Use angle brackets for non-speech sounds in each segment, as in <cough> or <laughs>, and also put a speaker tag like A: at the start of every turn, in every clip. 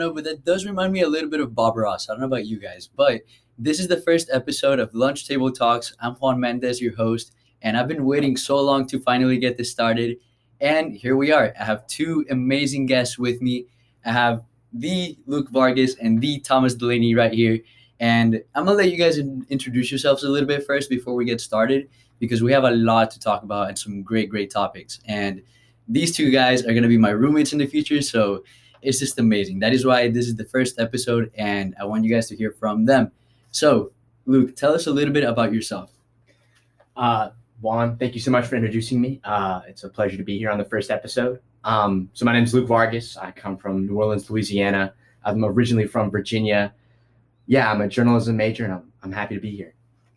A: know, but that does remind me a little bit of Bob Ross. I don't know about you guys, but this is the first episode of Lunch Table Talks. I'm Juan Mendez, your host, and I've been waiting so long to finally get this started. And here we are. I have two amazing guests with me. I have the Luke Vargas and the Thomas Delaney right here. And I'm gonna let you guys in- introduce yourselves a little bit first before we get started because we have a lot to talk about and some great, great topics. And these two guys are gonna be my roommates in the future, so it's just amazing. That is why this is the first episode, and I want you guys to hear from them. So, Luke, tell us a little bit about yourself.
B: Uh, Juan, thank you so much for introducing me. Uh, it's a pleasure to be here on the first episode. Um, so my name is Luke Vargas. I come from New Orleans, Louisiana. I'm originally from Virginia. Yeah, I'm a journalism major, and I'm, I'm happy to be here.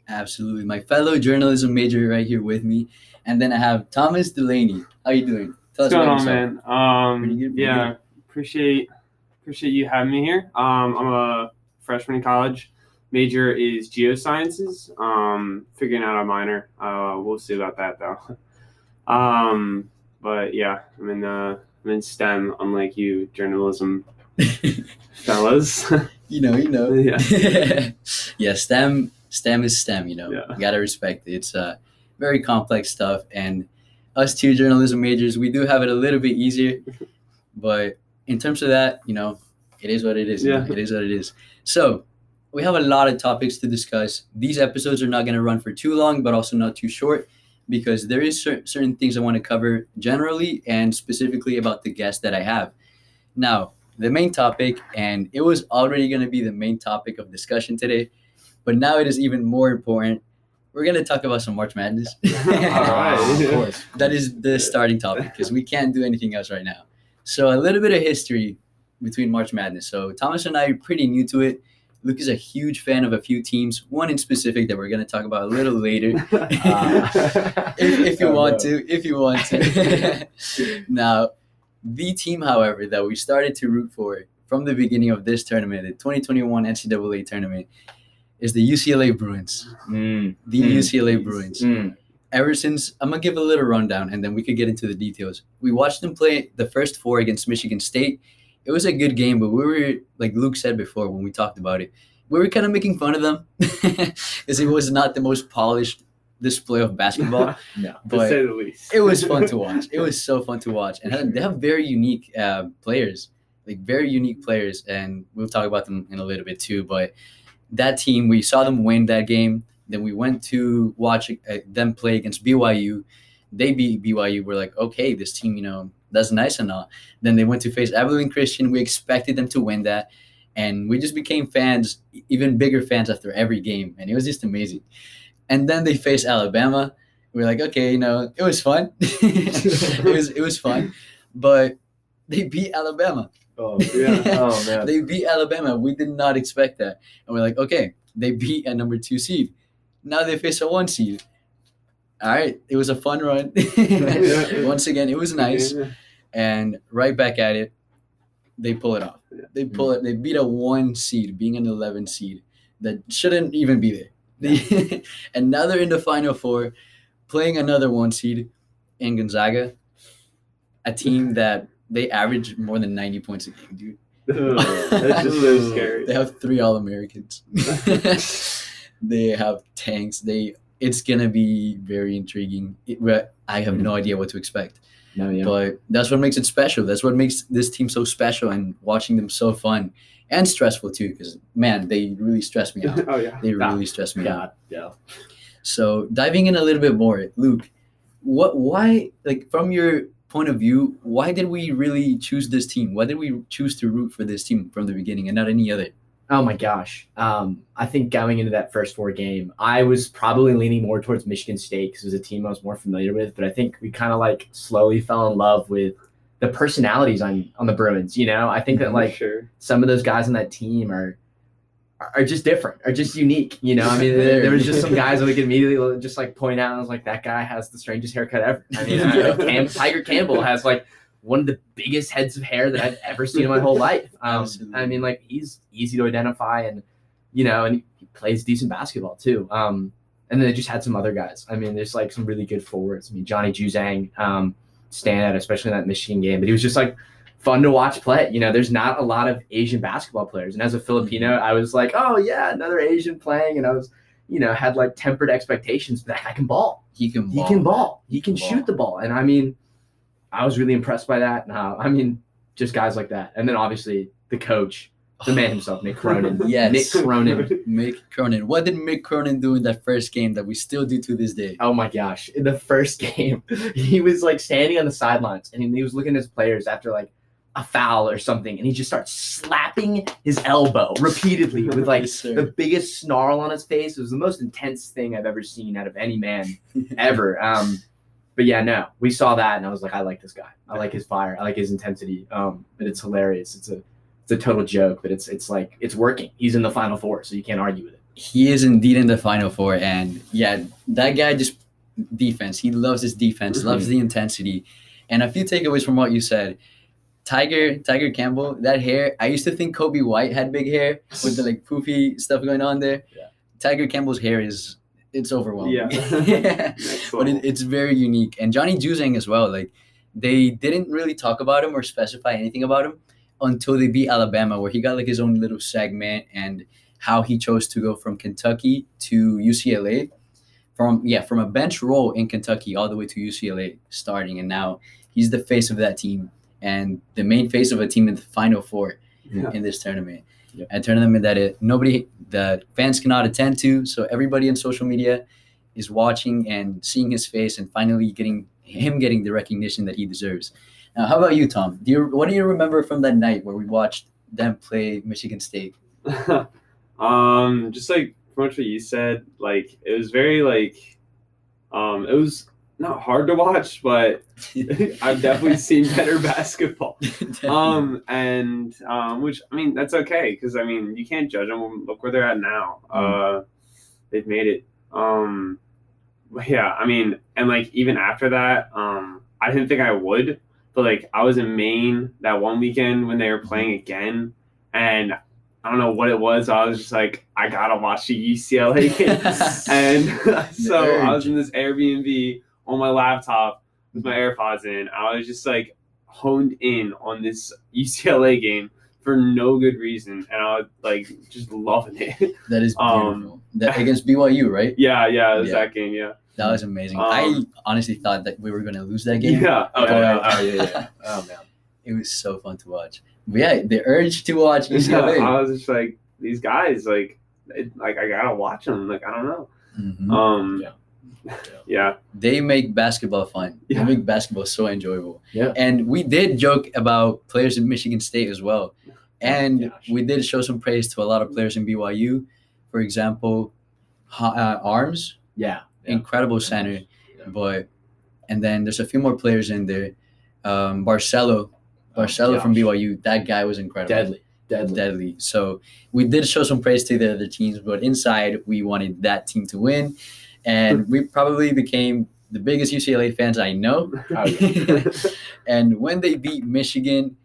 A: Absolutely, my fellow journalism major right here with me, and then I have Thomas Delaney. How you doing? Tell
C: What's going on,
A: yourself.
C: man? Um,
A: Pretty good, pretty
C: yeah, appreciate appreciate you having me here. Um, I'm a freshman in college. Major is geosciences. Um, figuring out a minor. Uh, we'll see about that though. <laughs> Um, but yeah, I'm in uh, I'm in STEM, unlike you journalism <laughs> fellas. <laughs>
A: you know, you know.
C: Yeah.
A: yeah, STEM STEM is STEM, you know.
C: Yeah.
A: You gotta respect it. It's uh very complex stuff and us two journalism majors, we do have it a little bit easier. but in terms of that, you know, it is what it is.
C: Yeah.
A: It is what it is. So we have a lot of topics to discuss. These episodes are not going to run for too long, but also not too short because there is cer- certain things I want to cover generally and specifically about the guest that I have. Now, the main topic, and it was already going to be the main topic of discussion today, but now it is even more important. We're going to talk about some March Madness. <laughs>
C: All right.
B: of <laughs> course.
A: that is the starting topic because we can't do anything else right now. So a little bit of history between March Madness. So Thomas and I are pretty new to it. Luke is a huge fan of a few teams, one in specific that we're going to talk about a little later. <laughs> <laughs> if, if you
B: Oh,
A: want
B: no.
A: to, if you want to. <laughs> now, the team, however, that we started to root for from the beginning of this tournament, the 2021 NCAA tournament, is the UCLA Bruins.
B: Mm,
A: The
B: Mm.
A: UCLA Bruins
B: mm.
A: Ever since I'm gonna give a little rundown and then we could get into the details. We watched them play the first four against Michigan State. It was a good game, but we were like Luke said before when we talked about it, we were kind of making fun of them <laughs> because it was not the most polished display of basketball. <laughs>
B: No.
A: but
C: say the least.
A: it was fun to <laughs> watch. It was so fun to watch, and they have very unique uh, players, like very unique players, and we'll talk about them in a little bit too. But that team, we saw them win that game. Then we went to watch uh, them play against BYU. They beat BYU. We're like, okay, this team, you know, that's nice and all. Then they went to face Abilene Christian. We expected them to win that, and we just became fans, even bigger fans after every game, and it was just amazing. And then they faced Alabama we are like, okay, you know, it was fun. <laughs> it was it was fun, but they beat Alabama.
B: Oh,
C: Yeah. <laughs>
B: oh man.
A: They beat Alabama. We did not expect that, and we're like, okay, they beat a number two seed. Now they face a one seed. All right, it was a fun run. <laughs> <laughs> Once again, it was nice, and right back at it, they pull it off. They pull it. They beat a one seed, being an eleven seed that shouldn't even be there. They, and now they're in the final four, playing another one seed in Gonzaga, a team <laughs> that they average more than ninety points a game, dude.
C: That's just so scary.
A: They have three All Americans. They have tanks. They it's gonna be very intriguing. It, I have no mm. idea what to expect.
B: No, yeah.
A: But that's what makes it special. That's what makes this team so special, and watching them so fun and stressful too. Because man, they really stress me out. <laughs>
C: oh yeah.
A: They really stress me out.
B: Yeah.
A: So diving in a little bit more, Luke, what why like from your point of view, why did we really choose this team? Why did we choose to root for this team from the beginning and not any other?
B: Oh my gosh. Um, I think going into that first four game, I was probably leaning more towards Michigan State because it was a team I was more familiar with. But I think we kind of like slowly fell in love with the personalities on on the Bruins. You know, I think that <laughs> like
C: sure.
B: some of those guys on that team are are- are just different, are just unique. You know, I mean, there, there was just some guys that we could immediately just like point out. I was like, that guy has the strangest haircut ever. I mean, <laughs> I Cam, Tiger Campbell has like one of the biggest heads of hair that I've ever seen in my whole life. <laughs> Um, I mean, like he's easy to identify, and you know, and he plays decent basketball too. Um, and then they just had some other guys. I mean, there's like some really good forwards. I mean, Johnny Juzang, um, stand out, especially in that Michigan game. But he was just like fun to watch play. You know, there's not a lot of Asian basketball players, and as a Filipino,
A: Mm-hmm.
B: I was like, oh yeah, another Asian playing, and I was, you know, had like tempered expectations. But that guy can ball.
A: He can ball.
B: He
A: ball.
B: can ball. He can
A: Ball.
B: shoot the ball, and I mean, I was really impressed by that. And how I mean, just guys like that, and then obviously the coach, the man himself, Nick Cronin. <laughs>
A: Yes.
B: Nick Cronin.
A: Mick Cronin. What did Mick Cronin do in that first game that we still do to this day?
B: Oh my gosh. In the first <laughs> game, he was like standing on the sidelines and he was looking at his players after like a foul or something, and he just starts slapping his elbow repeatedly <laughs> with like
A: Yes,
B: the biggest snarl on his face. It was the most intense thing I've ever seen out of any man ever. Um, but yeah, no, we saw that and I was like, I like this guy. I like his fire. I like his intensity. Um, but it's hilarious. It's a it's a total joke, but it's it's like it's working. He's in the final four, so you can't argue with it.
A: he is indeed in the final four and yeah that guy just defense he loves his defense
B: Mm-hmm.
A: loves the intensity and a few takeaways from what you said tiger tiger campbell that hair i used to think coby white had big hair with the like poofy stuff going on there
B: Yeah.
A: tiger campbell's hair is it's overwhelming
C: Yeah. <laughs> <laughs> Next
A: but it, it's very unique and johnny juzang as well like they didn't really talk about him or specify anything about him until they beat alabama where he got like his own little segment and how he chose to go from Kentucky to UCLA, from yeah from a bench role in Kentucky all the way to UCLA starting, and now he's the face of that team and the main face of a team in the Final Four
C: Yeah.
A: in this tournament.
B: Yeah.
A: A tournament that it, nobody the fans cannot attend to, so everybody in social media is watching and seeing his face and finally getting him getting the recognition that he deserves. Now, how about you, Tom? Do you what do you remember from that night where we watched them play Michigan State? <laughs>
C: um, just like pretty much what you said, like it was very like, um, it was not hard to watch, but <laughs> I've definitely seen better <laughs> basketball. Um, and um, which I mean that's okay because I mean you can't judge them. Look where they're at now. Uh, they've made it. Um, yeah, I mean, and like even after that, um, I didn't think I would, but like I was in Maine that one weekend when they were playing again, and I don't know what it was. I was just like, I gotta watch the UCLA <laughs> game, and so I was in this Airbnb on my laptop with my AirPods in. I was just like honed in on this <laughs> UCLA game for no good reason, and I was like just loving it.
A: That is
C: Um,
A: beautiful. that, <laughs> against BYU, right?
C: yeah, yeah, it was
A: Yeah.
C: that game. Yeah,
A: That was amazing.
C: Um,
A: I honestly thought that we were going to lose that game.
C: yeah.
B: Oh,
A: But-
B: yeah, oh, yeah, yeah. <laughs> Oh man.
A: It was so fun to watch. But yeah, the urge to watch
C: Yeah,
A: UCLA.
C: I was just like these guys, like, it, like I gotta watch them. Like I don't know.
A: Mhm.
C: Um,
B: Yeah.
C: Yeah,
A: They make basketball fun.
C: Yeah.
A: They make basketball so enjoyable.
B: Yeah.
A: And we did joke about players in Michigan State as well. And
B: Gosh.
A: we did show some praise to a lot of players in BYU. For example, uh, Haarms,
B: Yeah. yeah.
A: incredible center.
B: Yeah.
A: But and then there's a few more players in there. Um, Barcello, Barcello from. BYU, that guy was incredible.
B: Deadly. Deadly.
A: deadly. So we did show some praise to the other teams, but inside we wanted that team to win, and <laughs> we probably became the biggest UCLA fans I know.
B: Oh, <laughs> yeah.
A: and when they beat Michigan,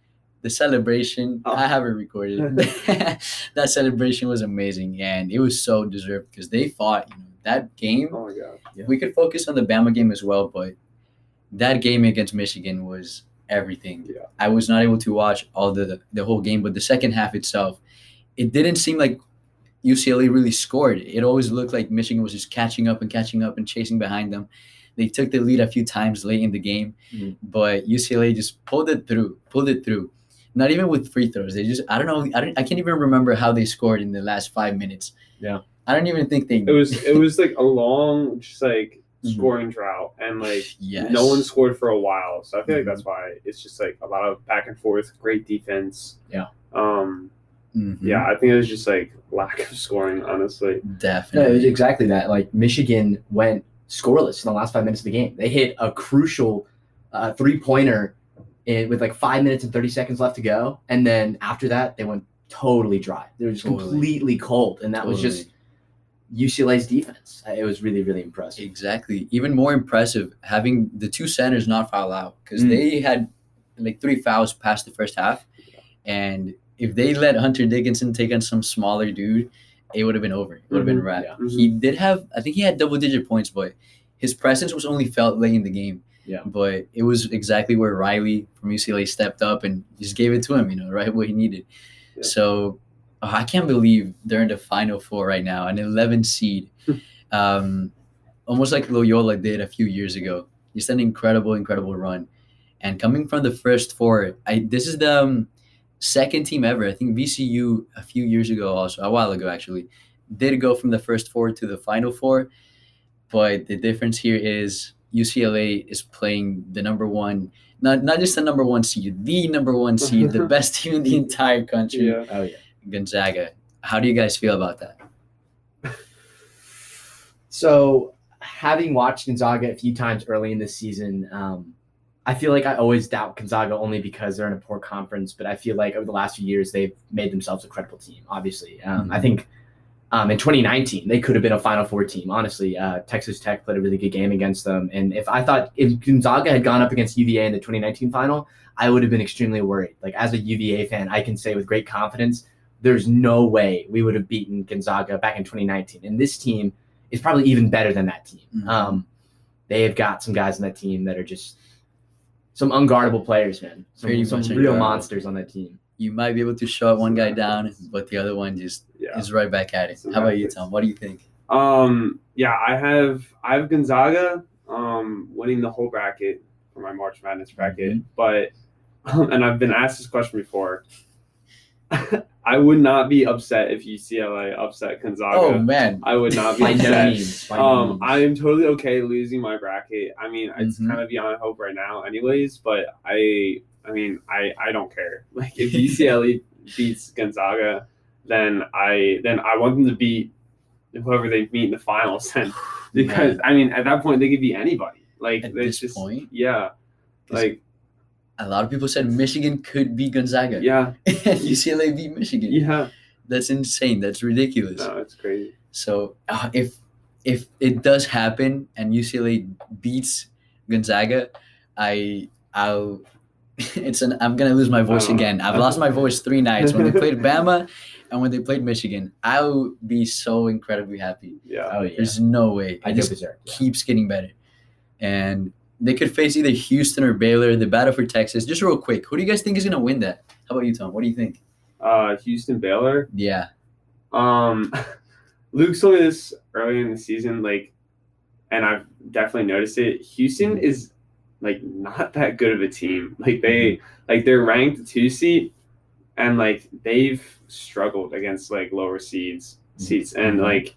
A: the celebration
C: Oh.
A: I have it recorded. <laughs> that celebration was amazing, and it was so deserved because they fought. You know, that game
C: oh my god.
A: we could focus on the Bama game as well, but that game against Michigan was everything.
C: Yeah.
A: I was not able to watch all the the whole game, but the second half itself, it didn't seem like UCLA really scored. It always looked like Michigan was just catching up and catching up and chasing behind them. They took the lead a few times late in the game,
B: Mhm.
A: but UCLA just pulled it through, pulled it through. Not even with free throws. They just I don't know. I don't, I can't even remember how they scored in the last five minutes.
B: Yeah.
A: I don't even think they.
C: It was it was like a long, just like
A: Mhm.
C: scoring drought, and like
A: Yes.
C: no one scored for a while. So I feel like
A: Mhm.
C: that's why it's just like a lot of back and forth, great defense.
B: Yeah.
C: Um.
A: Mhm.
C: Yeah, I think it was just like lack of scoring, honestly.
B: No, it was exactly that. Like Michigan went scoreless in the last five minutes of the game. They hit a crucial uh, three pointer with like five minutes and thirty seconds left to go, and then after that they went totally dry. They were just
A: Totally.
B: completely cold, and that was just UCLA's defense. Uh, It was really really impressive.
A: Exactly. Even more impressive having the two centers not foul out because
B: Mm.
A: they had like three fouls past the first half, and if they let Hunter Dickinson take on some smaller dude, it would have been over. It would have been
C: Mhm.
A: wrapped.
B: Yeah.
C: Mhm.
A: He did have, I think he had double digit points, but his presence was only felt late in the game.
B: Yeah.
A: But it was exactly where Riley from UCLA stepped up and just gave it to him, you know, <laughs> right what he needed.
C: Yeah.
A: So oh, I can't believe they're in the final four right now, an 11 seed. um, almost like Loyola did a few years ago. Just an incredible, incredible run. And coming from the first four, I this is the um, second team ever. I think VCU a few years ago, also a while ago actually, did go from the first four to the final four. But the difference here is UCLA is playing the number one, not not just the number one seed, the number one <laughs> seed, the best team in the entire country,
C: Yeah.
B: Oh yeah.
A: Gonzaga. How do you guys feel about that?
B: So, having watched Gonzaga a few times early in the season, um, I feel like I always doubt Gonzaga only because they're in a poor conference. But I feel like over the last few years, they've made themselves a credible team. Obviously, um, I think um, in 2019 they could have been a Final Four team. Honestly, uh, Texas Tech played a really good game against them, and if I thought if Gonzaga had gone up against UVA in the 2019 final, I would have been extremely worried. Like as a UVA fan, I can say with great confidence, there's no way we would have beaten Gonzaga back in 2019. And this team is probably even better than that team.
A: Mhm.
B: Um, they have got some guys on that team that are just some unguardable players, man. Some, some real
A: unguardable.
B: monsters on that team.
A: You might be able to shut one guy down, but the other one just
C: Yeah.
A: is right back at it.
C: Some
A: How about you. Tom? What do you think?
C: Um, yeah, I have I have Gonzaga um winning the whole bracket for my March Madness bracket,
A: Mhm.
C: but <laughs> and I've been asked this question before. <laughs> I would not be upset if UCLA upset Gonzaga.
A: Oh man,
C: I would not be upset.
B: means.
C: Um. I am totally okay losing my bracket. I mean, it's
A: Mhm.
C: kind of beyond hope right now, anyways. But I, I mean, I, I don't care. <laughs> Like if UCLA beats Gonzaga, then I, then I want them to beat whoever they meet in the finals. Then <sighs> because I mean, at that point they could be anybody. Like
A: At this
C: just,
A: point?
C: yeah, like
A: a lot of people said Michigan could beat Gonzaga.
C: yeah, <laughs>
A: and UCLA beat Michigan.
C: yeah.
A: That's insane. That's ridiculous.
C: No, it's crazy.
A: So uh, if if it does happen and UCLA beats Gonzaga, I I'll <laughs> it's an I'm gonna lose my voice again. I've lost my voice three nights when they played <laughs> Bama and when they played Michigan. I'll be so incredibly happy.
C: Yeah.
B: oh yeah.
A: There's no way.
B: I
A: It
B: go
A: just
B: berserk. yeah.
A: keeps getting better. And they could face either Houston or Baylor, the battle for Texas. Just real quick, who do you guys think is gonna win that? How about you, Tom? What do you think?
C: Uh, Houston Baylor.
A: Yeah.
C: Um, <laughs> Luke told me this early in the season, like, and I've definitely noticed it. Houston is like not <laughs> that good of a team. Like they, like they're ranked two seat, and like they've struggled against like lower seeds seats, and like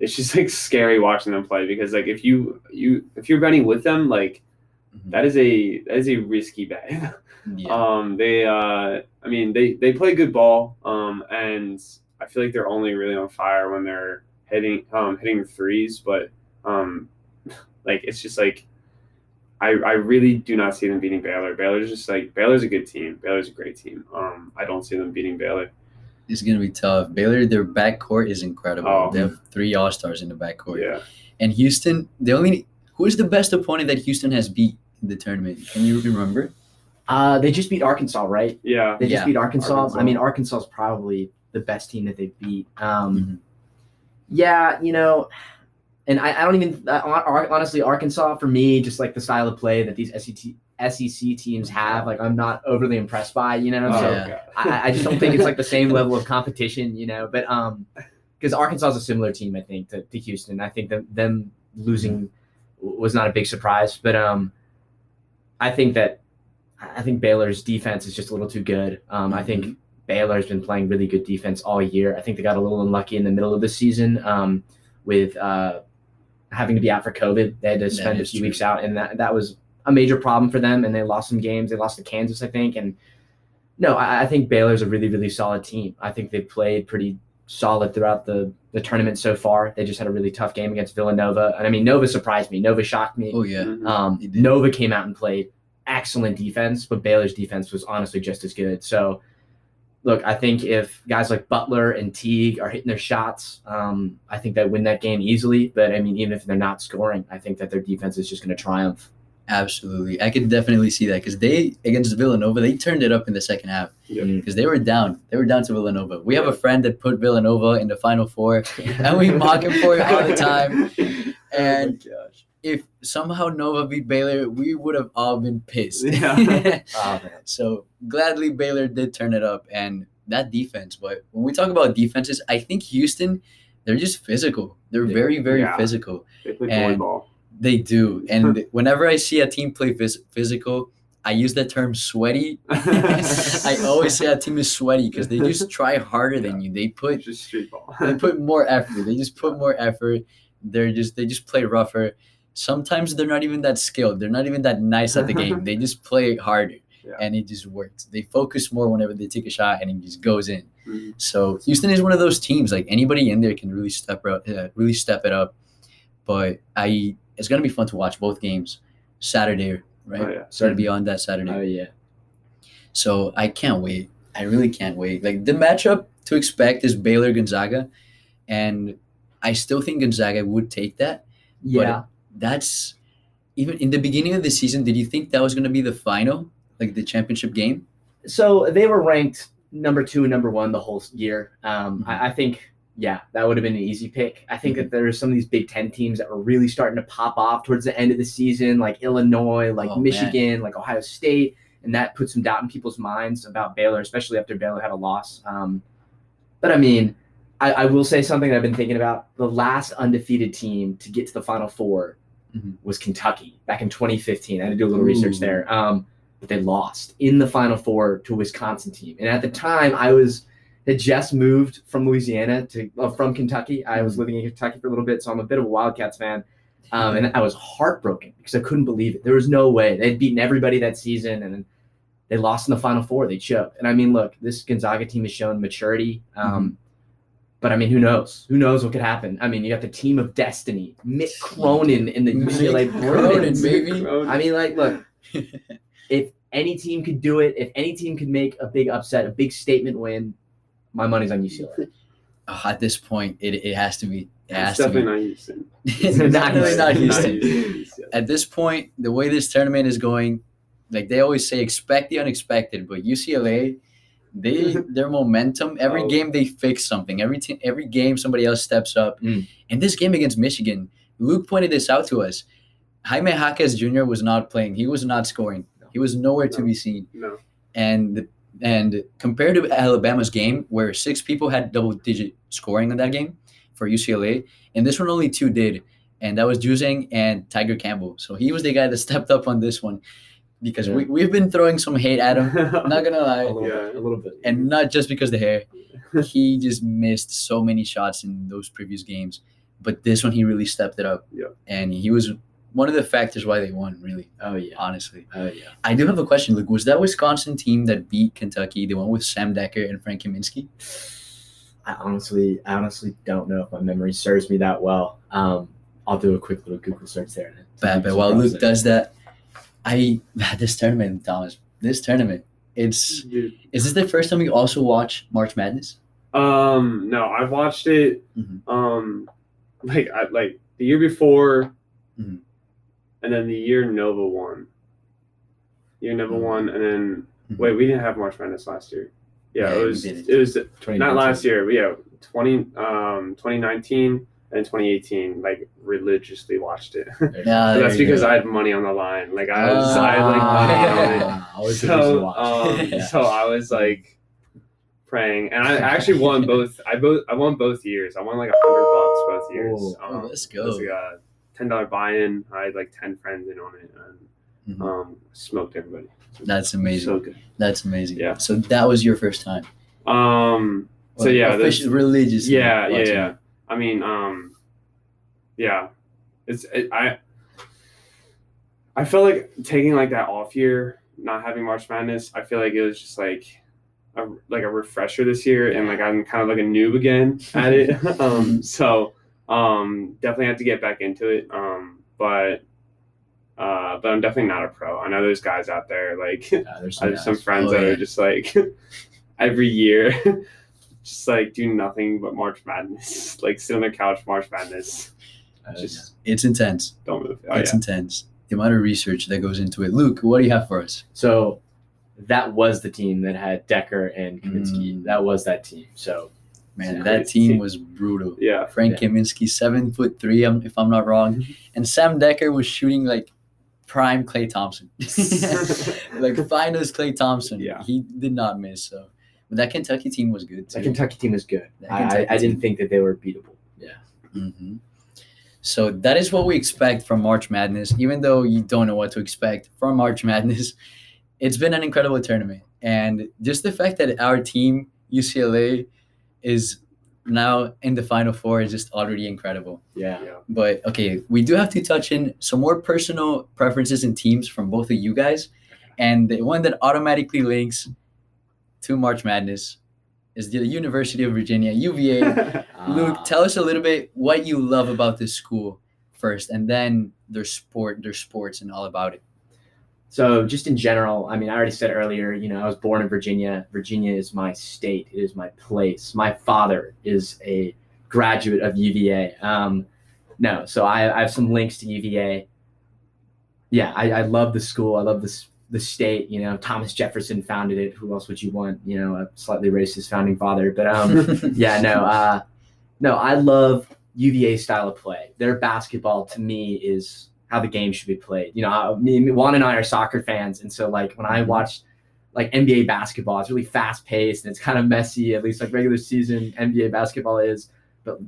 C: it's just like scary watching them play because like if you you if you're betting with them, like
A: Mhm.
C: that is a that is a risky bet. <laughs>
A: Yeah.
C: Um, they, uh, I mean, they they play good ball. Um, and I feel like they're only really on fire when they're hitting um hitting threes. But um, <laughs> like it's just like I I really do not see them beating Baylor. Baylor's just like Baylor's a good team. Baylor's a great team. Um, I don't see them beating Baylor.
A: It's gonna be tough. Baylor, their backcourt is incredible.
C: Oh.
A: They have three All Stars in the backcourt.
C: Yeah.
A: And Houston, the only who is the best opponent that Houston has beat in the tournament? Can you remember?
B: Uh, they just beat Arkansas, right?
C: Yeah.
B: They just
A: Yeah.
B: beat Arkansas.
C: Arkansas.
B: I mean, Arkansas is probably the best team that they've beat. Um,
A: Mhm.
B: Yeah, you know, and I, I don't even uh, honestly Arkansas for me, just like the style of play that these SEC SEC teams have, like I'm not overly impressed by. You know,
C: Oh,
B: so
A: Yeah.
B: I, I just don't think it's like the same level of competition. You know, but um, because Arkansas is a similar team, I think to, to Houston. I think that them losing w- was not a big surprise, but um, I think that I think Baylor's defense is just a little too good. Um, I think Baylor's been playing really good defense all year. I think they got a little unlucky in the middle of the season um, with uh, having to be out for COVID. They had to spend a few
A: true.
B: weeks out, and that that was a major problem for them. And they lost some games. They lost to Kansas, I think. And no, I, I think Baylor's a really really solid team. I think they've played pretty solid throughout the the tournament so far. They just had a really tough game against Villanova, and I mean Nova surprised me. Nova shocked me.
A: Oh yeah.
C: Mhm.
B: Um, Nova came out and played excellent defense, but Baylor's defense was honestly just as good. So, look, I think if guys like Butler and Teague are hitting their shots, um, I think they win that game easily. But I mean, even if they're not scoring, I think that their defense is just going to triumph.
A: Absolutely. I could definitely see that because they against Villanova, they turned it up in the second half
C: Yeah. Mm.
A: because they were down. They were down to Villanova. We have a friend that put Villanova in the final four, <laughs> and we mock him for it all the time. <laughs> Oh and
B: oh gosh.
A: if somehow Nova beat Baylor, we would have all been pissed.
C: Yeah. <laughs>
B: Oh,
A: so gladly Baylor did turn it up and that defense. But when we talk about defenses, I think Houston, they're just physical. They're
B: Yeah.
A: very, very
C: Yeah.
A: physical.
C: They play
A: And-
C: volleyball.
A: They do. And whenever I see a team play phys- physical, I use the term sweaty. <laughs> I always say a team is sweaty because they just <laughs> try harder than you. They put
C: just street ball.
A: they put <laughs> more effort. They just put more effort. They're just they just play rougher. Sometimes they're not even that skilled. They're not even that nice at the game. They just play harder,
C: Yeah.
A: and it just works. They focus more whenever they take a shot, and it just goes in.
C: Mhm.
A: So Houston is one of those teams. Like anybody in there can really step up, uh, really step it up. But I, it's gonna be fun to watch both games Saturday, right?
C: Oh, yeah.
A: So to be on that Saturday.
B: Oh yeah.
A: So I can't wait. I really can't wait. Like the matchup to expect is Baylor Gonzaga, and I still think Gonzaga would take that.
B: Yeah.
A: That's even in the beginning of the season. Did you think that was going to be the final, like the championship game?
B: so they were ranked number two and number one the whole year. Um, I, I think, yeah, that would have been an easy pick. I think that there's some of these Big Ten teams that were really starting to pop off towards the end of the season, like Illinois, like
A: Oh, man.
B: Michigan, like Ohio State, and that put some doubt in people's minds about Baylor, especially after Baylor had a loss. Um, but I mean, I, I will say something that I've been thinking about. The last undefeated team to get to the Final 4
A: Mhm.
B: was Kentucky back in 2015. I had to do a little research there. Um, but they lost in the Final Four to a Wisconsin team. And at the time, I was had just moved from Louisiana to uh, from Kentucky. I was living in Kentucky for a little bit, so I'm a bit of a Wildcats fan. Um, and I was heartbroken because I couldn't believe it. There was no way they'd beaten everybody that season, and they lost in the Final Four. They choked. And I mean, look, this Gonzaga team has shown maturity. Um, But I mean, who knows? Who knows what could happen? I mean, you got the team of destiny, Mick Cronin in the UCLA
A: Cronin,
B: Bruins.
A: baby.
B: I mean, like, look, <laughs> if any team could do it, if any team could make a big upset, a big statement win, my money's on UCLA.
A: Oh, at this point, it, it has to be. It has
C: It's
A: to
C: definitely
A: be.
C: not Houston. <laughs>
A: it's definitely not Houston.
C: Houston.
A: At this point, the way this tournament is going, like they always say, expect the unexpected. But UCLA, they <laughs> their momentum. Every
C: Oh.
A: game they fix something. Every team, every game somebody else steps up.
B: Mm.
A: And this game against Michigan, Luke pointed this out to us. Jaime Jaquez Jr. was not playing. He was not scoring. He was nowhere to be seen.
C: No.
A: And and compared to Alabama's game, where six people had double digit scoring in that game for UCLA, and this one only two did, and that was Juzang and Tiger Campbell. So he was the guy that stepped up on this one because
B: Yeah.
A: we, we've been throwing some hate at him. <laughs> Not gonna
B: A
A: lie,
B: little,
C: Yeah.
B: bit, a little bit.
A: and not just because the hair. He just missed so many shots in those previous games, but this one he really stepped it up.
C: Yeah.
A: and he was one of the factors why they won. Really,
B: oh yeah,
A: honestly.
B: oh yeah.
A: I do have a question, Luke. Was that Wisconsin team that beat Kentucky, the one with Sam Dekker and Frank Kaminsky?
B: I honestly, I honestly don't know if my memory serves me that well. Um, I'll do a quick little Google search there. to-
A: Bad, but while
B: surprise
A: Luke does that, I <laughs> this tournament, Thomas, this tournament, it's
C: Dude.
A: is this the first time you also watch March Madness?
C: Um, no, I've watched it.
A: Mhm.
C: Um, like I like the year before,
A: Mhm.
C: And then the year Nova won. Year Nova
A: Mhm.
C: won, and then
A: Mhm.
C: wait, we didn't have March Madness last year. Yeah,
A: Yeah,
C: it was it was not last year, but yeah, twenty um twenty nineteen and twenty eighteen. Like religiously watched it. <laughs>
A: Yeah,
C: that's because
A: go.
C: I had money on the line. Like I was, I had like money on it.
B: Ah, <laughs> always a good reason to
C: so
B: watch.
C: um, <laughs>
B: Yeah.
C: so I was like praying, and I actually won both. I both I won both years. I won like a hundred bucks both years.
A: Oh,
C: Um,
A: let's go.
C: Ten dollar buy in. I had like ten friends in on it, and
A: Mhm.
C: um, smoked everybody.
A: That's amazing.
C: So good.
A: That's amazing.
C: Yeah.
A: So that was your first time.
C: Um. So
A: Like,
C: yeah, this-
A: religious.
C: yeah, yeah, yeah. I mean, um, yeah, it's it, I. I felt like taking like that off year, not having March Madness. I feel like it was just like a like a refresher this year, and like I'm kind of like a noob again at it. <laughs> um, so um, definitely have to get back into it. Um, but uh, but I'm definitely not a pro. I know there's guys out there like
B: Yeah, <laughs> there's
C: I have some friends
A: Oh,
C: that
A: yeah.
C: are just like <laughs> every year, <laughs> just like do nothing but March Madness, like sit on their couch, March Madness,
B: Oh, yeah.
A: It's intense.
C: don't move. Oh,
A: it's
C: yeah.
A: intense. The amount of research that goes into it. Luke, what do you have for us?
B: So that was the team that had Dekker and Kaminsky.
A: Mm.
B: That was that team. So
A: Man, that team was brutal.
C: Yeah.
A: Frank Kaminsky, seven foot three, um, if I'm not wrong, and Sam Dekker was shooting like prime Klay Thompson, <laughs> <laughs> like finest Klay Thompson.
C: Yeah.
A: he did not miss. So, but that Kentucky team was good too.
B: That Kentucky team was good. I, I, didn't think that they were beatable.
A: hmm So that is what we expect from March Madness. Even though you don't know what to expect from March <laughs> Madness, it's been an incredible tournament, and just the fact that our team UCLA is now in the Final Four is just already incredible.
B: Yeah.
C: Yeah.
A: But okay, we do have to touch in some more personal preferences and teams from both of you guys, and the one that automatically links to March Madness is the University of Virginia UVA. <laughs> Luke,
B: Ah.
A: tell us a little bit what you love about this school first, and then their sport, their sports, and all about it.
B: So just in general, I mean, I already said earlier, you know, I was born in Virginia. Virginia is my state. It is my place. My father is a graduate of UVA. Um, no, so I, I have some links to UVA. Yeah, I, I love the school. I love this the state. You know, Thomas Jefferson founded it. Who else would you want? You know, a slightly racist founding father. But um, <laughs> yeah, no, uh, no, I love UVA style of play. Their basketball to me is how the game should be played. You know, me, Juan and I are soccer fans, and so like when I
A: Mhm.
B: watch like NBA basketball, it's really fast paced and it's kind of messy. At least like regular season NBA basketball is. But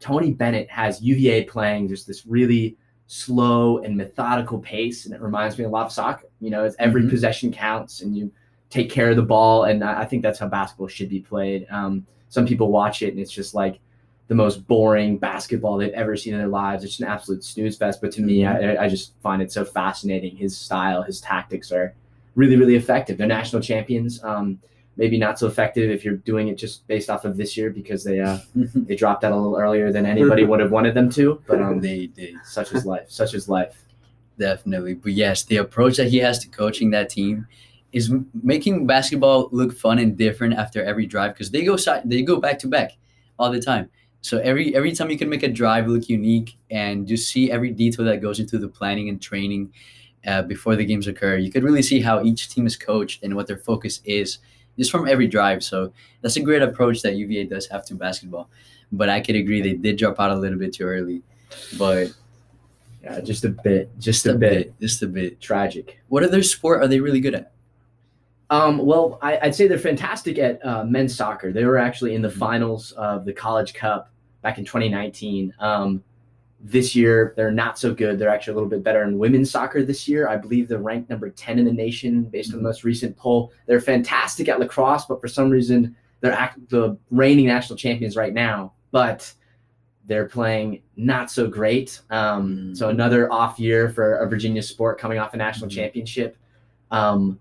B: Tony Bennett has UVA playing just this really slow and methodical pace, and it reminds me a lot of soccer. You know, it's every
A: Mhm.
B: possession counts, and you take care of the ball, and I I think that's how basketball should be played. Um, some people watch it and it's just like the most boring basketball they've ever seen in their lives. It's an absolute snooze fest. But to me, I, I just find it so fascinating. His style, his tactics are really, really effective. They're national champions. Um, maybe not so effective if you're doing it just based off of this year because they uh, they dropped out a little earlier than anybody would have wanted them to. But um,
A: they did <laughs>
B: such is life. Such is life.
A: definitely, but yes, the approach that he has to coaching that team is making basketball look fun and different after every drive because they go side, they go back to back all the time. So every every time you can make a drive look unique and just see every detail that goes into the planning and training uh, before the games occur, you could really see how each team is coached and what their focus is just from every drive. So that's a great approach that UVA does have to basketball. But I could agree they did drop out a little bit too early, but
B: Yeah, just a bit. Just,
A: just
B: a, bit.
A: just a bit.
B: tragic.
A: What other sport are they really good at?
B: Um, well, I, I'd say they're fantastic at uh, men's soccer. They were actually in the
A: Mhm.
B: finals of the College Cup back in 2019. Um, this year, they're not so good. They're actually a little bit better in women's soccer this year. I believe they're ranked number 10 in the nation based on the most recent poll. They're fantastic at lacrosse, but for some reason, they're act- the reigning national champions right now. But they're playing not so great. Um,
A: Mm.
B: So another off year for a Virginia sport coming off a national
A: Mhm.
B: championship. Um,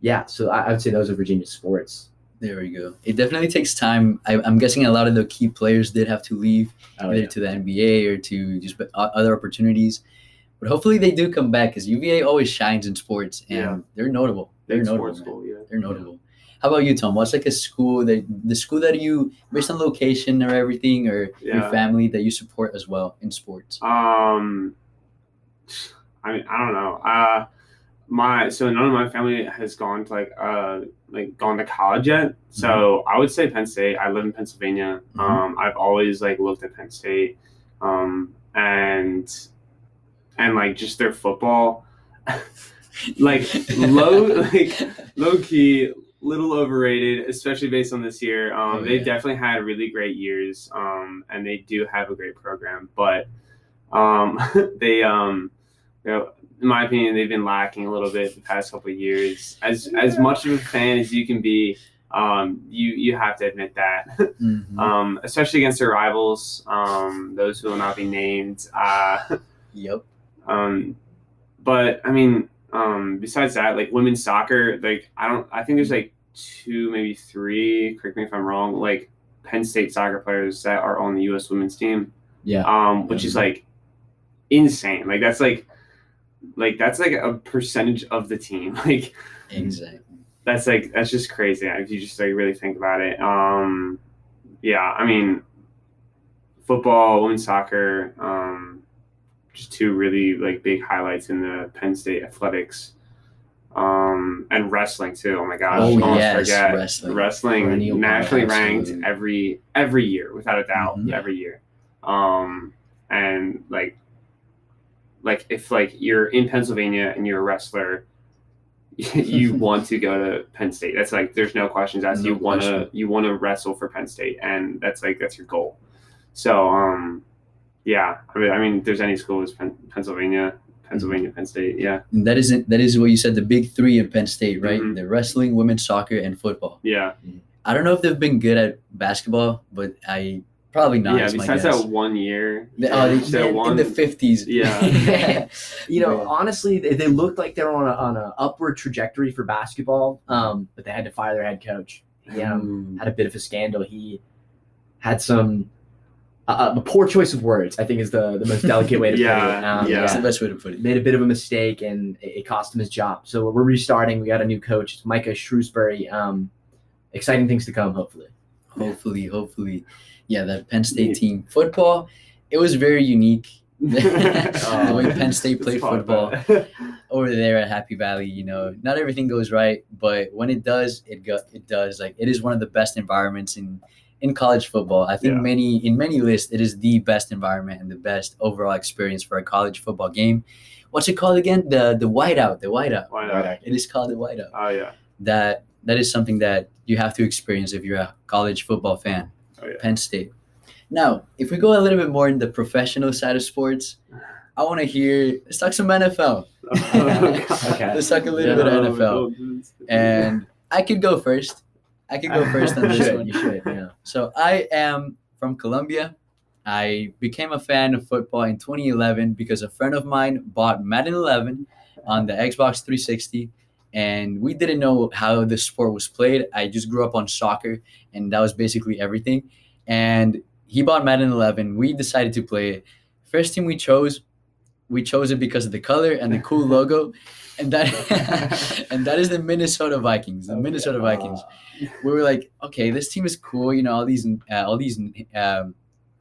B: yeah, so I, I would say those are Virginia sports.
A: There we go. It definitely takes time. I, I'm guessing a lot of the key players did have to leave
B: Oh,
A: either
B: yeah.
A: to the NBA or to just other opportunities. But hopefully they do come back because UVA always shines in sports and
C: Yeah.
A: they're notable. They're
C: Big
A: notable.
C: sports school, yeah.
A: They're notable. How about you, Tom? What's like a school that the school that you based on location or everything or your family that you support as well in sports?
C: Um, I mean, I don't know. Uh, my so none of my family has gone to like uh like gone to college yet. So I would say Penn State. I live in Pennsylvania.
A: Mhm.
C: Um, I've always like looked at Penn State, um, and and like just their football, <laughs> like low <laughs> like low key, little overrated, especially based on this year. Um,
A: Oh,
C: they've
A: yeah.
C: definitely had really great years, um, and they do have a great program. But um, <laughs> they, um, you know, in my opinion, they've been lacking a little bit the past couple of years. As as much of a fan as you can be, um, you you have to admit that. <laughs>
A: Mhm.
C: um, especially against their rivals, um, those who will not be named. Uh, <laughs>
A: yep.
C: um, but I mean, um, besides that, like women's soccer, like I don't, I think there's like two, maybe three. Correct me if I'm wrong. Like Penn State soccer players that are on the U.S. women's team,
B: Yeah.
C: um, which is like insane. Like that's like, like that's like a percentage of the team. <laughs> Like
A: Exactly.
C: that's like that's just crazy if you just like really think about it. Um, yeah, I mean, football, women's soccer, um, just two really like big highlights in the Penn State athletics. Um, and wrestling too. Oh my gosh!
A: Oh,
C: almost
A: yes,
C: forget
A: wrestling.
C: wrestling nationally ranked every every year without a doubt
A: Mhm.
C: every year. Um, and like like if like you're in Pennsylvania and you're a wrestler, <laughs> you <laughs> want to go to Penn State. That's like there's no questions asked.
A: No
C: you want to you want to wrestle for Penn State, and that's like that's your goal. So um, yeah. I mean, I mean, there's any school is Penn, Pennsylvania, Pennsylvania, Penn State. Yeah,
A: And that isn't that is what you said the big three in Penn State, right?
C: Mhm.
A: The wrestling, women's soccer, and football.
C: yeah,
A: I don't know if they've been good at basketball, but I probably not.
C: yeah. Besides that one year,
A: The- oh, they,
C: that
A: they-
C: one-
A: in the fifties.
C: Yeah. <laughs> <laughs>
B: You know,
A: Yeah.
B: honestly, they, they looked like they were on a on a upward trajectory for basketball, um, but they had to fire their head coach. He um, had a bit of a scandal. He had some uh, a poor choice of words. I think is the the most delicate way to <laughs> put it. Um,
C: yeah.
A: That's the best way to put it.
B: made a bit of a mistake and it, it cost him his job. So we're restarting. We got a new coach, it's Micah Shrewsberry. Um, exciting things to come, hopefully.
A: Hopefully, hopefully, yeah. That Penn State team football, it was very unique. <laughs> <laughs> the way Penn State played
C: fun,
A: football <laughs> over there at Happy Valley, you know, not everything goes right, but when it does, it go, it does. Like it is one of the best environments in in college football. I think
C: Yeah.
A: many in many lists, it is the best environment and the best overall experience for a college football game. What's it called again? The the whiteout. The whiteout.
C: Why not?
A: It is called the whiteout.
C: Oh yeah.
A: That that is something that you have to experience if you're a college football fan.
C: Oh yeah.
A: Penn State. Now, if we go a little bit more in the professional side of sports, I want to hear. Let's talk some NFL. <laughs>
B: Okay.
A: Let's talk a little bit of NFL. And I could go first. I could go <laughs> first on this one.
B: you should, yeah.
A: So I am from Colombia. I became a fan of football in 2011 because a friend of mine bought Madden 11 on the Xbox 360, and we didn't know how the sport was played. I just grew up on soccer, and that was basically everything. And he bought Madden 11. We decided to play it. First team we chose, we chose it because of the color and the cool <laughs> logo, and that <laughs> and that is the Minnesota Vikings. The Minnesota Vikings we were like, okay, this team is cool. You know, all these, uh, all these um,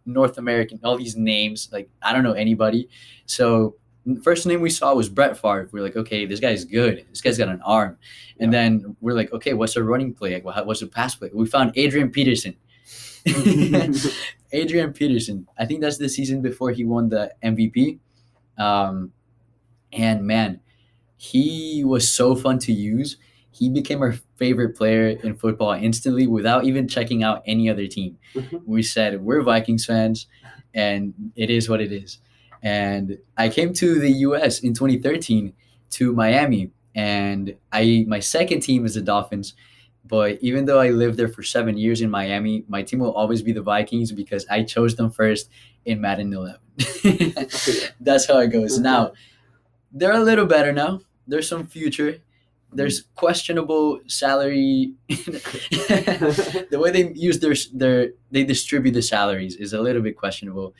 A: North American, all these names. Like, I don't know anybody. So first name we saw was Brett Favre. We are like, okay, this guy's good. This guy's got an arm. And then we're like, okay, what's a running play? Like, what's a pass play? We found Adrian Peterson. <laughs> Adrian Peterson. I think that's the season before he won the MVP. Um, and man, he was so fun to use. He became our favorite player in football instantly without even checking out any other team. We said, We're Vikings fans, and it is what it is. And I came to the US in 2013 to Miami, and I my second team is the Dolphins. But even though I lived there for seven years in Miami, my team will always be the Vikings because I chose them first in Madden 11. <laughs> That's how it goes. Now, they're a little better now. There's some future. There's questionable salary. <laughs> the way they use their their they distribute the salaries is a little bit questionable.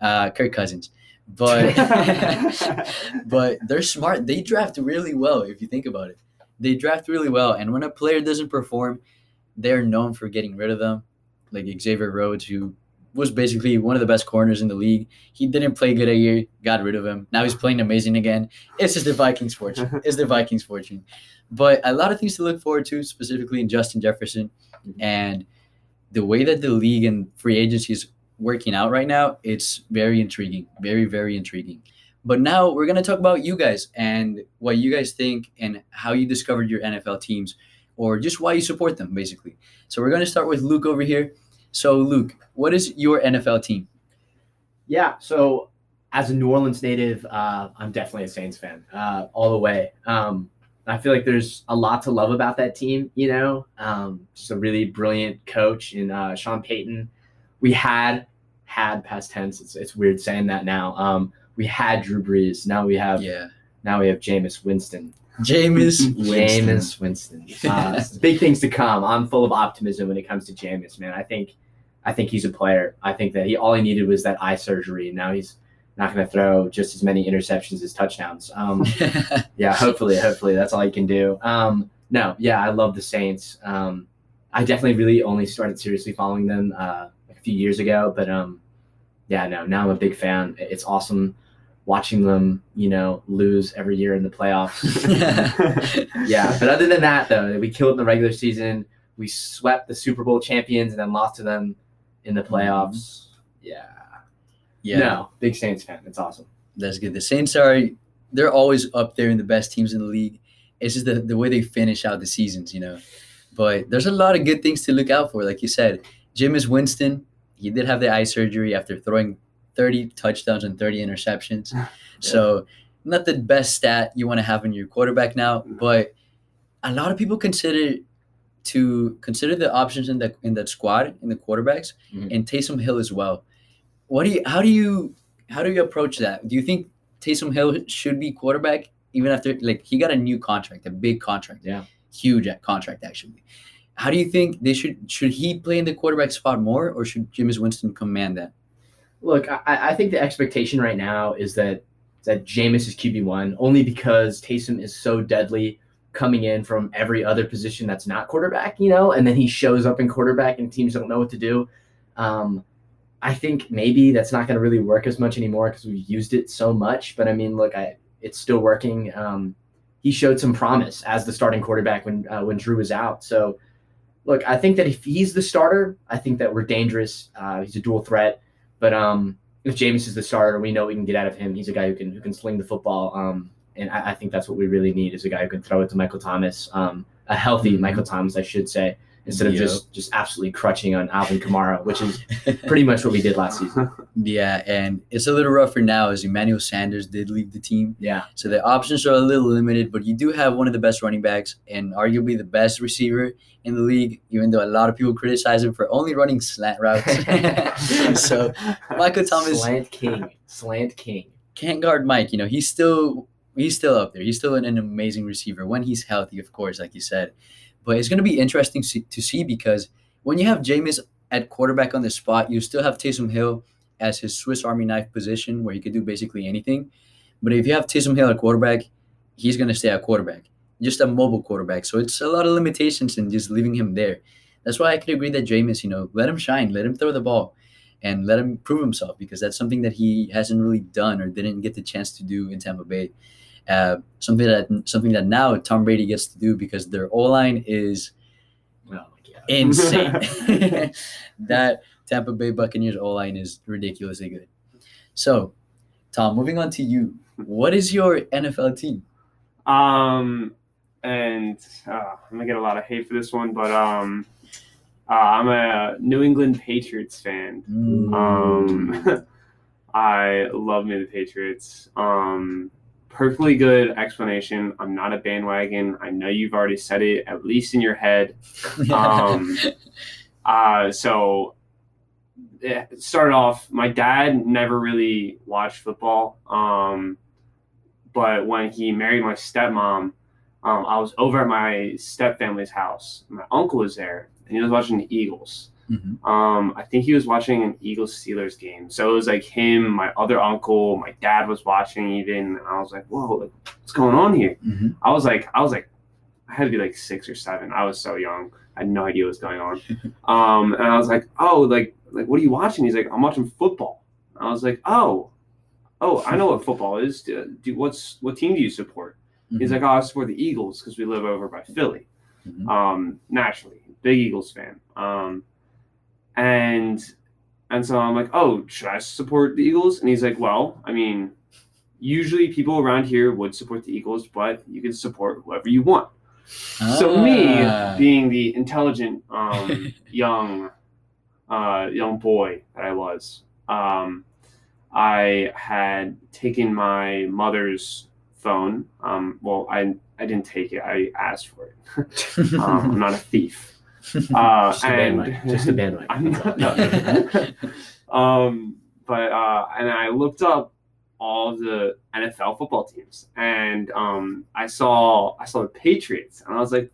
A: Uh, Kirk Cousins, but <laughs> <laughs> but they're smart. They draft really well if you think about it. They draft really well, and when a player doesn't perform, they're known for getting rid of them. Like Xavier Rhodes, who was basically one of the best corners in the league. He didn't play good a year, got rid of him. Now he's playing amazing again. It's just the Vikings' fortune. <laughs> It's the Vikings' fortune. But a lot of things to look forward to, specifically in Justin Jefferson mm-hmm. and the way that the league and free agency is working out right now. It's very intriguing, very very intriguing. But now we're gonna talk about you guys and what you guys think and how you discovered your NFL teams, or just why you support them, basically. So we're gonna start with Luke over here. So Luke, what is your NFL team?
B: Yeah. So as a New Orleans native, uh, I'm definitely a Saints fan, uh, all the way. Um, I feel like there's a lot to love about that team. You know, um, just a really brilliant coach in uh, Sean Payton. We had had past tense. It's, it's weird saying that now. Um, we had Drew Brees. Now we have
A: Yeah,
B: now we have Jameis Winston.
A: Jameis Winston. <laughs>
B: Jameis Winston. Uh, <laughs> big things to come. I'm full of optimism when it comes to Jameis, man. I think, I think he's a player. I think that he all he needed was that eye surgery, and now he's not going to throw just as many interceptions as touchdowns. Um, <laughs> yeah, hopefully, hopefully that's all he can do. Um, no, yeah, I love the Saints. Um, I definitely really only started seriously following them uh, a few years ago, but um, yeah, no, now I'm a big fan. It's awesome watching them, you know, lose every year in the playoffs. <laughs> yeah, but other than that, though, we killed in the regular season. We swept the Super Bowl champions and then lost to them in the playoffs. Mm-hmm. Yeah.
A: yeah,
B: No, big Saints fan. It's awesome.
A: that's good. The Saints are they're always up there in the best teams in the league. It's just the, the way they finish out the seasons, you know. But there's a lot of good things to look out for. Like you said, Jameis Winston, he did have the eye surgery after throwing 30 touchdowns and 30 interceptions. <laughs> So not the best stat you want to have in your quarterback now, but a lot of people consider to consider the options in that in that squad in the quarterbacks
B: Mhm.
A: and Taysom Hill as well. What do you how do you how do you approach that? Do you think Taysom Hill should be quarterback even after like he got a new contract, a big contract,
B: Yeah.
A: huge contract actually. How do you think they should should he play in the quarterback spot more or should Jameis Winston command that?
B: Look, I, I think the expectation right now is that that Jameis is QB one only because Taysom is so deadly coming in from every other position that's not quarterback, you know, and then he shows up in quarterback and teams don't know what to do. Um, I think maybe that's not going to really work as much anymore because we've used it so much. But I mean, look, I it's still working. Um, he showed some promise as the starting quarterback when uh, when Drew was out. So, look, I think that if he's the starter, I think that we're dangerous. Uh, he's a dual threat. But um, if Jameis is the starter, we know we can get out of him. He's a guy who can who can sling the football. Um, and I, I think that's what we really need is a guy who can throw it to Michael Thomas, um, a healthy
A: Mhm.
B: Michael Thomas, I should say, instead of
A: Yep.
B: just just absolutely crutching on Alvin Kamara, which is pretty much what we did last season. <laughs>
A: Yeah, and it's a little rougher now as Emmanuel Sanders did leave the team.
B: Yeah,
A: So the options are a little limited, but you do have one of the best running backs and arguably the best receiver in the league, even though a lot of people criticize him for only running slant routes. <laughs> <laughs> so Michael Thomas
B: slant king, slant king.
A: can't guard Mike. You know, he's still he's still up there. He's still an, an amazing receiver when he's healthy, of course, like you said. But it's going to be interesting to see because when you have Jameis at quarterback on the spot, you still have Taysom Hill as his Swiss Army knife position where he could do basically anything. But if you have Taysom Hill at quarterback, he's going to stay at quarterback, just a mobile quarterback. So it's a lot of limitations in just leaving him there. That's why I could agree that Jameis, you know, let him shine, let him throw the ball and let him prove himself because that's something that he hasn't really done or didn't get the chance to do in Tampa Bay. Uh, something that something that now Tom Brady gets to do because their O line is
B: Oh <laughs>
A: insane. <laughs> that Tampa Bay Buccaneers O line is ridiculously good. So, Tom, moving on to you. What is your NFL team?
C: Um, and uh, I'm gonna get a lot of hate for this one, but um, uh, I'm a New England Patriots fan.
A: Mm,
C: Um, <laughs> I love me the Patriots. Um, perfectly good explanation. I'm not a bandwagon. I know you've already said it, at least in your head. <laughs> Um, uh, so it started off. My dad never really watched football. Um, but when he married my stepmom, um, I was over at my stepfamily's house. My uncle was there, and he was watching the Eagles.
A: Mhm.
C: Um, I think he was watching an Eagles Steelers game. So it was like him, my other uncle, my dad was watching even. And I was like, whoa, like, what's going on here?
A: Mhm.
C: I was like, I was like, I had to be like six or seven. I was so young. I had no idea what was going on. <laughs> Um, and I was like, oh, like, like, what are you watching? He's like, I'm watching football. I was like, oh, oh, I know what <laughs> football is. Do, do what's what team do you support? He's like, oh, I support the Eagles because we live over by Philly.
A: Mhm.
C: Um, naturally, big Eagles fan. Um, and and so I'm like, oh, should I support the Eagles? And he's like, well, I mean, usually people around here would support the Eagles, but you can support whoever you want. So me,
A: Ah.
C: being the intelligent um, <laughs> young uh, young boy that I was, um, I had taken my mother's phone. Um, well, I I didn't take it. I asked for it. <laughs> Um, I'm not a thief. <laughs> Uh,
B: Just a
C: and
B: bandwagon. Just a bandwagon. <laughs>
C: I'm not- no. <laughs> um, but uh, and I looked up all the NFL football teams, and um, I saw I saw the Patriots, and I was like,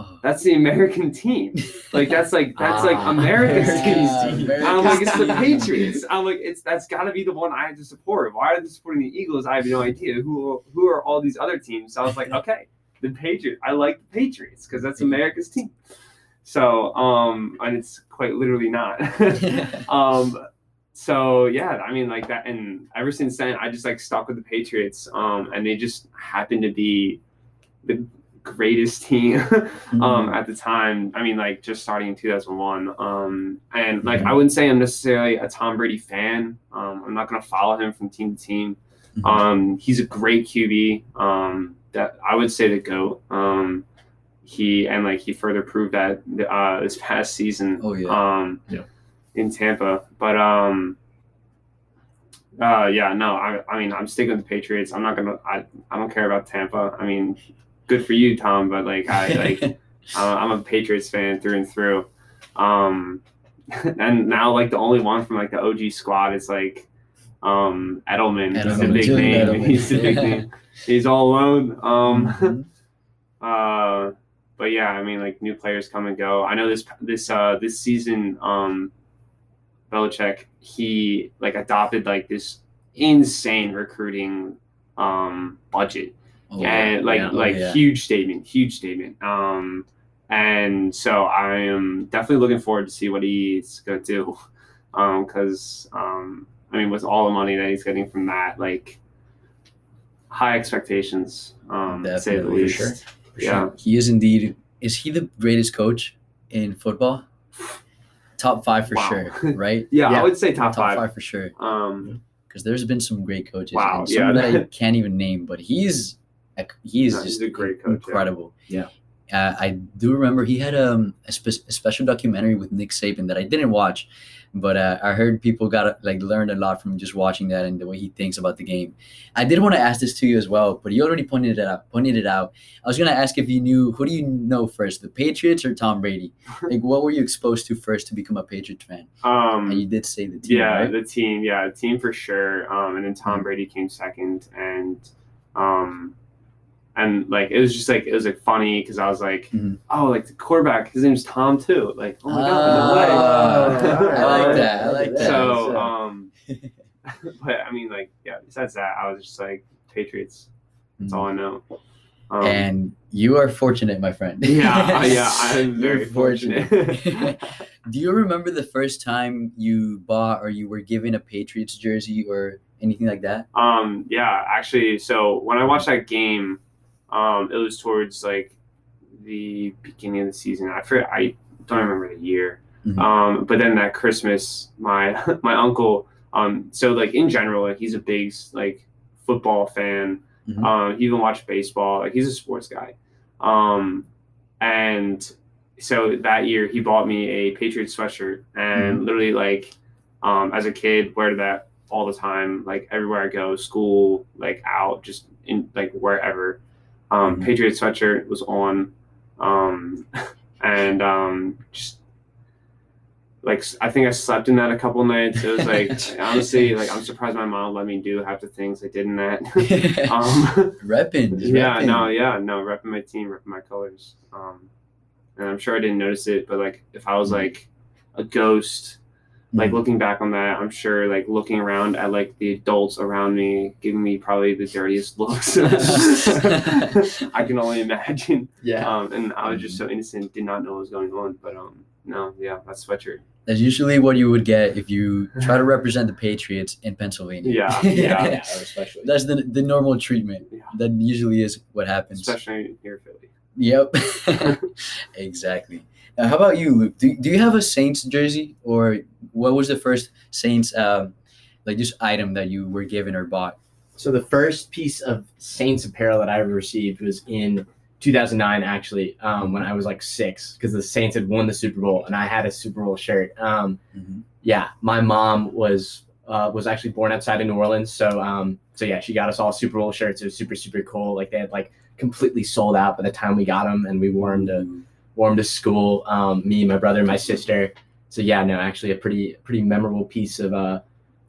A: Oh.
C: that's the American team. Like that's like that's like
B: Ah,
C: America's
B: America's
C: team.
B: team.
C: And I'm like, it's the Patriots. I'm like, it's that's got to be the one I have to support. Why are they supporting the Eagles? I have no idea. Who who are all these other teams? So I was like, okay, the Patriots. I like the Patriots because that's America's team. So um, and it's quite literally not. <laughs> <laughs> um, so yeah, I mean like that, and ever since then, I just like stuck with the Patriots, um, and they just happened to be the greatest <laughs> team
A: Mm-hmm.
C: um at the time. I mean, like just starting in 2001, um, and like
A: Mhm.
C: I wouldn't say I'm necessarily a Tom Brady fan. Um, I'm not gonna follow him from team to team.
A: Mhm.
C: Um, he's a great QB. Um, that I would say the goat. Um, he and like he further proved that uh, this past season.
A: Oh, yeah.
C: Um,
B: Yeah.
C: in Tampa, but um, uh, yeah, no, I, I mean, I'm sticking with the Patriots. I'm not gonna. I, I don't care about Tampa. I mean, good for you, Tom, but like I like <laughs> uh, I'm a Patriots fan through and through. Um, <laughs> and now like the only one from like the OG squad is like um Edelman. He's the big
A: Julian
C: name. <laughs>
A: Edelman.
C: He's the big name. He's all alone. Um,
A: Mhm.
C: uh, but yeah, I mean, like new players come and go. I know this this uh this season, um, Belichick he like adopted like this insane recruiting um budget
A: Oh,
C: and like
A: yeah. Oh,
C: like
A: yeah.
C: huge statement, huge statement. Um, and so I am definitely looking forward to see what he's gonna do. Um, because um, I mean, with all the money that he's getting from that, like high expectations, um, to say the
A: Definitely,
C: least.
A: sure. For
C: Yeah.
A: sure. He is indeed. Is he the greatest coach in football? Top five for
C: Wow.
A: sure, <laughs> right?
C: Yeah,
B: Yeah.
C: I would say top,
A: Top
C: five.
A: five for sure.
C: Um,
A: Because there's been some great coaches.
C: Wow,
A: and some
C: yeah.
A: that I <laughs> can't even name, but he's he's
C: No, he's
A: just
C: a great coach, yeah.
A: incredible.
B: Yeah.
A: Uh, I do remember he had um, a, spe- a special documentary with Nick Saban that I didn't watch, but uh, I heard people got like learned a lot from just watching that and the way he thinks about the game. I did want to ask this to you as well, but you already pointed it out. Pointed it out. I was gonna ask if you knew who do you know first, the Patriots or Tom Brady? <laughs> Like, what were you exposed to first to become a Patriots fan?
C: um,
A: And you did say the team,
C: yeah,
A: right?
C: the team, yeah, the team for sure. Um, and then Tom Brady came second, and um, and like it was just like it was like funny because I was like,
A: Mhm.
C: oh, like the quarterback, his name's Tom too. Like, oh my god, no
A: Ah,
C: way.
A: I like that. I like that.
C: So,
B: So-
C: um, <laughs> but I mean, like, yeah. Besides that, I was just like Patriots. That's all I know. Um,
A: and you are fortunate, my friend.
C: yeah, yeah, <laughs> I'm
A: You're
C: very fortunate. <laughs>
A: Do you remember the first time you bought or you were given a Patriots jersey or anything like that?
C: Um, yeah, actually, so when I watched that game, um, it was towards like the beginning of the season. I forget, I don't remember the year.
A: Mhm.
C: Um, but then that Christmas, my <laughs> my uncle, um, so like in general, like he's a big like football fan.
A: Mhm.
C: Um, he even watched baseball. Like he's a sports guy. Um, and so that year he bought me a Patriots sweatshirt, and literally like um, as a kid, wear that all the time, like everywhere I go, school, like out, just in like wherever. Um,
A: Mhm.
C: Patriots sweatshirt was on, um, <laughs> and um, just like I think I slept in that a couple nights. It was like <laughs> honestly, like I'm surprised my mom let me do half the things I did in that. <laughs> um,
A: repping.
C: yeah,
A: repping.
C: no, yeah, no, repping my team, repping my colors. Um, and I'm sure I didn't notice it, but like if I was
A: Mhm.
C: like a ghost, like
A: Mhm.
C: looking back on that, I'm sure like looking around at like the adults around me, giving me probably the dirtiest looks. <laughs> I can only imagine.
B: Yeah.
C: Um, and I was just so innocent, did not know what was going on. But um, no, yeah, that sweatshirt.
A: That's usually what you would get if you <laughs> try to represent the Patriots in Pennsylvania.
C: Yeah, <laughs> yeah.
B: yeah, especially.
A: That's the the normal treatment.
C: Yeah.
A: That usually is what happens.
C: Especially here in Philly.
A: Yep. exactly. Uh, how about you, Luke? Do, do you have a Saints jersey, or what was the first Saints um, like just item that you were given or bought?
B: So the first piece of Saints apparel that I ever received was in 2009, actually, um, when I was like six, because the Saints had won the Super Bowl, and I had a Super Bowl shirt. Um, yeah, my mom was uh, was actually born outside of New Orleans, so um, so yeah, she got us all Super Bowl shirts. It was super super cool. Like they had like completely sold out by the time we got them, and we wore them to wore 'em to school. Um, me, my brother, my sister. So yeah, no, actually a pretty pretty memorable piece of uh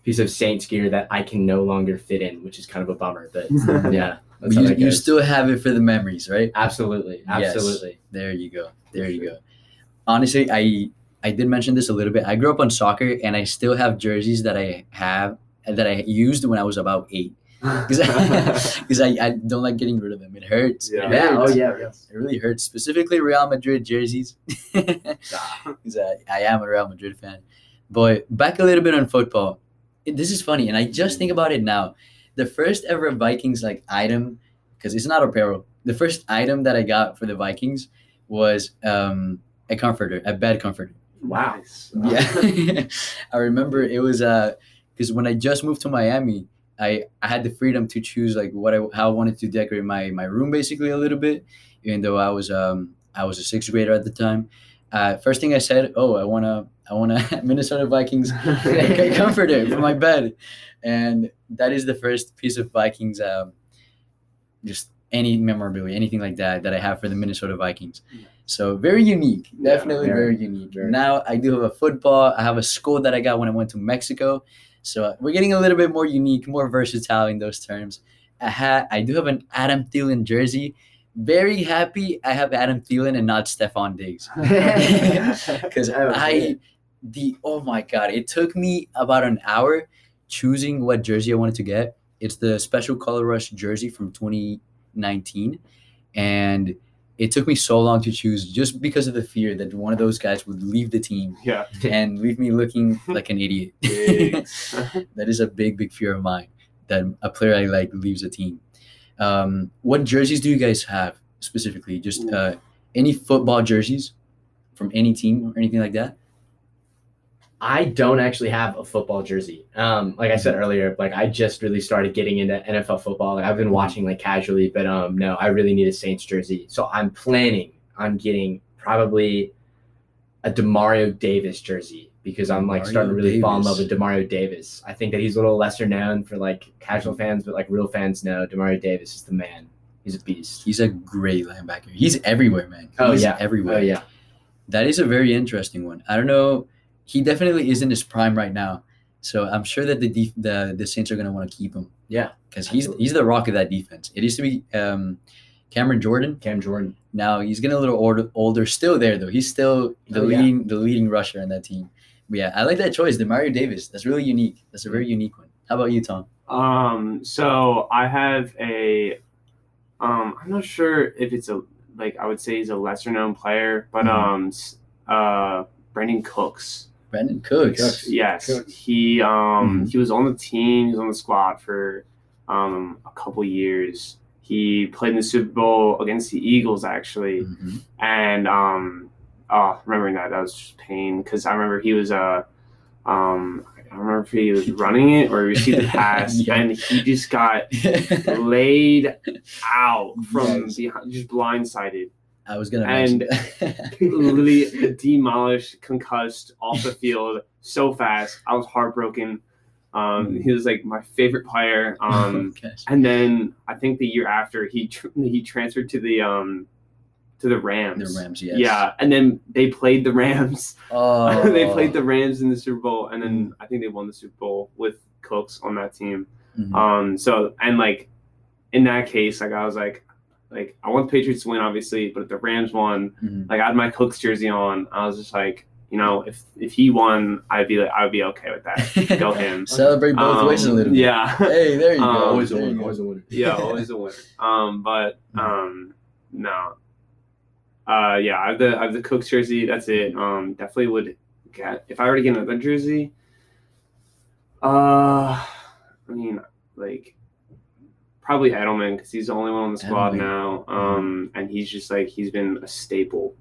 B: piece of Saints gear that I can no longer fit in, which is kind of a bummer. But <laughs> yeah,
A: you, you still have it for the memories, right?
B: absolutely,
A: Yes.
B: absolutely.
A: There you go. There you go. Honestly, I I did mention this a little bit. I grew up on soccer, and I still have jerseys that I have that I used when I was about eight. <laughs> Because <laughs> I, I don't like getting rid of them. It hurts.
C: Yeah.
A: It
B: Yeah. Oh yeah. Yes.
A: It really hurts, specifically Real Madrid jerseys. <laughs> Because I, I am a Real Madrid fan. But back a little bit on football. It- This is funny, and I just think about it now. The first ever Vikings like item, because it's not apparel. The first item that I got for the Vikings was um, a comforter, a bed comforter.
B: Wow.
A: Yeah, I remember it was uh because when I just moved to Miami, I I had the freedom to choose like what I how I wanted to decorate my my room basically a little bit, even though I was um I was a sixth grader at the time. Uh, first thing I said, oh, I wanna I wanna <laughs> Minnesota Vikings <laughs> <laughs> comforter for my bed, and that is the first piece of Vikings um just any memorabilia, anything like that that I have for the Minnesota Vikings. So very unique,
C: Yeah,
A: definitely
B: very,
A: very, unique.
B: very.
A: Now I do have a football. I have a school that I got when I went to Mexico. So uh, we're getting a little bit more unique, more versatile in those terms. A hat. I do have an Adam Thielen jersey. Very happy I have Adam Thielen and not Stefon Diggs <laughs> <laughs> because
B: Oh,
A: I the oh my god it took me about an hour choosing what jersey I wanted to get. It's the Special Color Rush jersey from 2019, and it took me so long to choose just because of the fear that one of those guys would leave the team
C: yeah. <laughs>
A: and leave me looking like an idiot. <laughs> <laughs> That is a big, big fear of mine that a player I like leaves a team. Um, what jerseys do you guys have specifically? Just uh, any football jerseys from any team or anything like that?
B: I don't actually have a football jersey. Um, like I said earlier, like I just really started getting into NFL football. Like I've been watching like casually, but um, no, I really need a Saints jersey. So I'm planning on getting probably a Demario Davis jersey because I'm like starting to really fall in love with Demario Davis. I think that he's a little lesser known for like casual fans, but like real fans know Demario Davis is the man. He's a beast.
A: He's a great linebacker. He's everywhere, man.
B: Oh, yeah.
A: everywhere.
B: Oh yeah,
A: That is a very interesting one. I don't know. He definitely is in his prime right now, so I'm sure that the def- the the Saints are gonna want to keep him
B: yeah.
A: because he's he's the rock of that defense. It used to be um, Cameron Jordan.
B: Cam Jordan.
A: Now he's getting a little older, older. Still there though. He's still the
B: Oh, yeah.
A: leading the leading rusher in that team. But yeah, I like that choice, Demario Davis. That's really unique. That's a very unique one. How about you, Tom?
C: Um, so I have a, um, I'm not sure if it's a like I would say he's a lesser known player, but
A: Mhm.
C: um, uh, Brandin Cooks.
A: Brandin Cooks.
B: Cooks.
C: Yes,
B: Cooks.
C: he um
A: Mhm.
C: he was on the team. He was on the squad for um a couple years. He played in the Super Bowl against the Eagles actually,
A: Mhm.
C: and um oh remembering that that was just pain because I remember he was uh um I don't remember if he was <laughs> running it or he received the pass <laughs>
A: Yeah.
C: and he just got <laughs> laid out from
A: Yes.
C: behind just blindsided
A: I was gonna
C: And- <laughs> literally <laughs> demolished concussed off the field so fast. I was heartbroken. Um he was like my favorite player. <laughs> Um
A: Gosh.
C: and then I think the year after he tr- he transferred to the um to the Rams.
A: The Rams, yes.
C: yeah and then they played the Rams.
A: Oh,
C: they played the Rams in the Super Bowl, and then I think they won the Super Bowl with Cooks on that team.
A: Mhm.
C: Um, so and like in that case, like I was like, like I want the Patriots to win, obviously, but if the Rams won,
A: Mhm.
C: like I had my Cooks jersey on, I was just like, you know, if if he won, I'd be like, I would be okay with that. Go <laughs> him.
A: Celebrate both
C: Um,
A: ways a little bit.
C: Yeah. <laughs>
A: Hey, there you
C: Um,
A: go.
B: Always a winner.
A: go.
B: Always a winner.
C: yeah, <laughs> always a winner. Um, but um, no. Uh, yeah, I have the I have the Cooks jersey. That's it. Um, definitely would get if I were to get another jersey. Uh, I mean, like probably Edelman because he's the only one on the squad
A: Edelman.
C: now. Um, and he's just like he's been a staple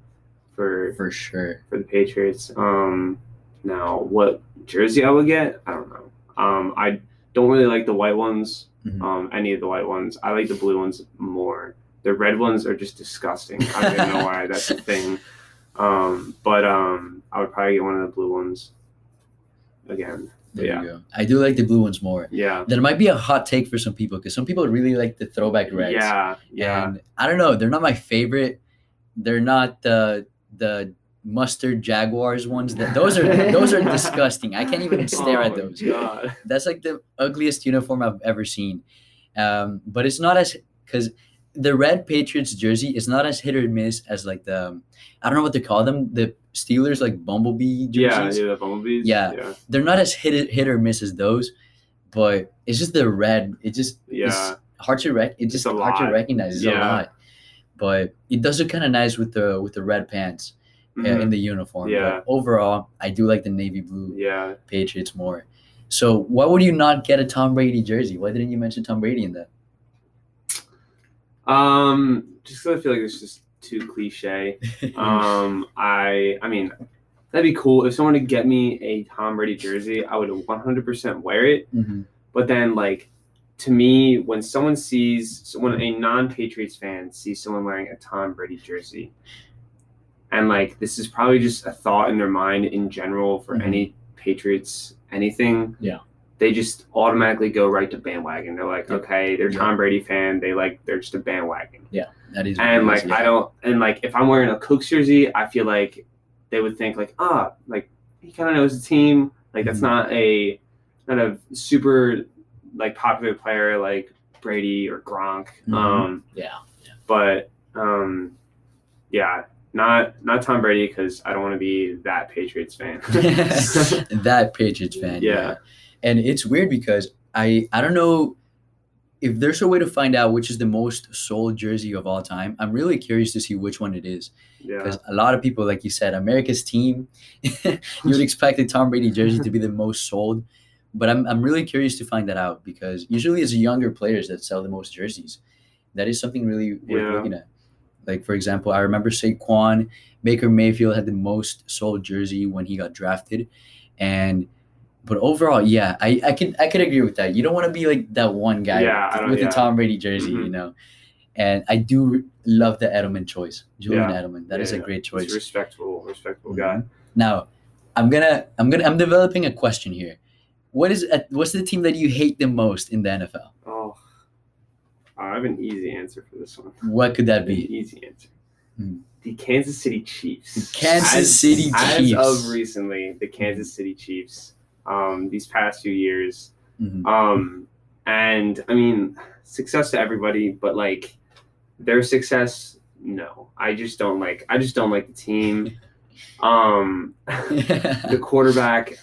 C: for
A: For sure.
C: for the Patriots. Um, now what jersey I would get, I don't know. Um, I don't really like the white ones.
A: Mhm.
C: Um, any of the white ones. I like the blue ones more. The red ones are just disgusting. I don't even know why that's a thing. <laughs> Um, but um, I would probably get one of the blue ones again.
A: There
C: Yeah.
A: you go. I do like the blue ones more.
C: Yeah.
A: That might be a hot take for some people because some people really like the throwback reds.
C: Yeah. Yeah.
A: And I don't know. They're not my favorite. They're not the the mustard jaguars ones. That those are those are <laughs> disgusting. I can't even stare
C: Oh
A: at those.
C: God.
A: That's like the ugliest uniform I've ever seen. Um, but it's not as because the red Patriots jersey is not as hit or miss as like the I don't know what they call them the Steelers like bumblebee
C: Yeah.
A: jerseys.
C: Yeah. The bumblebees.
A: Yeah.
C: Yeah.
A: They're not as hit hit or miss as those, but it's just the red. It just
C: Yeah.
A: it's hard to rec. It's just
C: a
A: hard to recognize. It's a
C: Yeah.
A: lot, but it does look kind of nice with the with the red pants. uh,
C: Mhm.
A: in the uniform.
C: Yeah.
A: But overall, I do like the navy blue
C: Yeah.
A: Patriots more. So why would you not get a Tom Brady jersey? Why didn't you mention Tom Brady in that?
C: Um, just because I feel like it's just too cliche. <laughs> Um, I I mean, that'd be cool if someone would get me a Tom Brady jersey. I would 100% wear it.
A: Mhm.
C: But then, like, to me, when someone sees when a non-Patriots fan sees someone wearing a Tom Brady jersey, and like this is probably just a thought in their mind in general for
A: Mhm.
C: any Patriots anything.
B: Yeah.
C: They just automatically go right to bandwagon. They're like,
A: Yeah.
C: okay, they're
A: Yeah.
C: Tom Brady fan. They like they're just a bandwagon Yeah,
A: That is
C: and like
A: yeah.
C: I don't and like if I'm wearing a Cooks jersey, I feel like they would think like ah like he kind of knows the team. Like that's
A: Mhm.
C: not a not a super like popular player like Brady or Gronk.
A: Mhm.
C: Um,
B: Yeah.
C: but um, yeah, not not Tom Brady because I don't want to be that Patriots fan. <laughs>
A: that Patriots fan. <laughs> Yeah.
C: Yeah.
A: And it's weird because I I don't know if there's a way to find out which is the most sold jersey of all time. I'm really curious to see which one it is
C: yeah,
A: because a lot of people, like you said, America's team, <laughs> you would expect a Tom Brady jersey to be the most sold. But I'm I'm really curious to find that out because usually it's younger players that sell the most jerseys. That is something really worth
C: Yeah.
A: looking at. Like for example, I remember Saquon Baker Mayfield had the most sold jersey when he got drafted, and but overall, yeah, I I can I could agree with that. You don't want to be like that one guy
C: Yeah,
A: with
C: yeah.
A: the Tom Brady jersey, you
C: Mhm.
A: know. And I do love the Edelman choice, Julian
C: Yeah.
A: Edelman. That is a great
C: He's
A: choice.
C: a respectable, respectable
A: Mhm.
C: guy.
A: Now, I'm gonna I'm gonna I'm developing a question here. What is uh, what's the team that you hate the most in the NFL?
C: Oh, I have an easy answer for this one.
A: What could that
C: An
A: be?
C: easy answer.
A: Hmm.
C: The Kansas City Chiefs.
A: The Kansas
C: As-
A: City
C: As
A: Chiefs.
C: of recently, the Kansas City Chiefs. Um, these past few years.
A: Mhm.
C: Um, and I mean, success to everybody, but like their success, no. I just don't like. I just don't like the team. <laughs> Um, <laughs> the quarterback.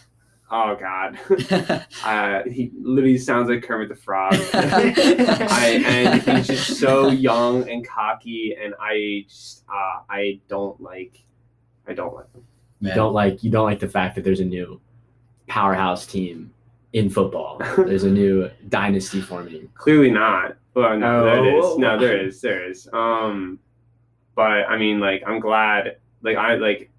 C: Oh God. <laughs> Uh, he literally sounds like Kermit the Frog. I, and he's just so young and cocky, and I just uh, I don't like I don't like him.
B: You
A: Man.
B: don't like you don't like the fact that there's a new powerhouse team in football. <laughs> There's a new dynasty forming.
C: Clearly not. Well, no, there
B: Oh.
C: is. No, there is. There is. Um, but I mean, like, I'm glad. Like, I like.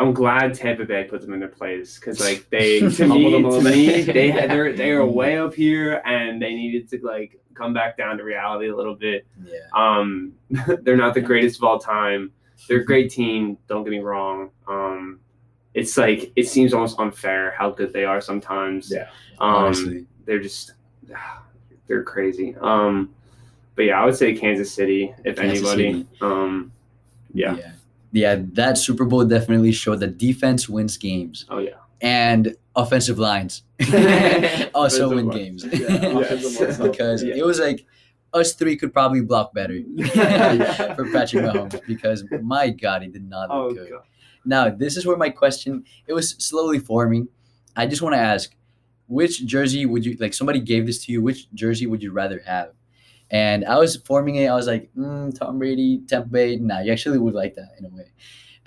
C: I'm glad Tampa Bay put them in their place because, like, they <laughs> to me, to me, they <laughs> had they're they are way up here, and they needed to like come back down to reality a little bit.
A: yeah.
C: Um, they're not the greatest of all time. They're a great team. Don't get me wrong. Um, it's like it seems almost unfair how good they are sometimes.
B: Yeah.
C: Um,
A: Honestly.
C: they're just <sighs> they're crazy. Um, but yeah, I would say Kansas City if
A: Kansas
C: anybody.
A: City.
C: Um, yeah.
A: yeah. Yeah, that Super Bowl definitely showed that defense wins games
C: Oh yeah.
A: and offensive lines <laughs> <laughs> also win
C: lines.
A: games.
B: Yeah, <laughs> offensive
A: because
C: Yeah.
A: it was like us three could probably block better
B: Yeah.
A: for Patrick Mahomes because my God, he did not look
C: Oh
A: good.
C: god.
A: Now, this is where my question it was slowly forming. I just want to ask, which jersey would you like? Somebody gave this to you. Which jersey would you rather have? And I was forming it. I was like, mm, Tom Brady, Tampa Bay. Nah, you actually would like that in a way,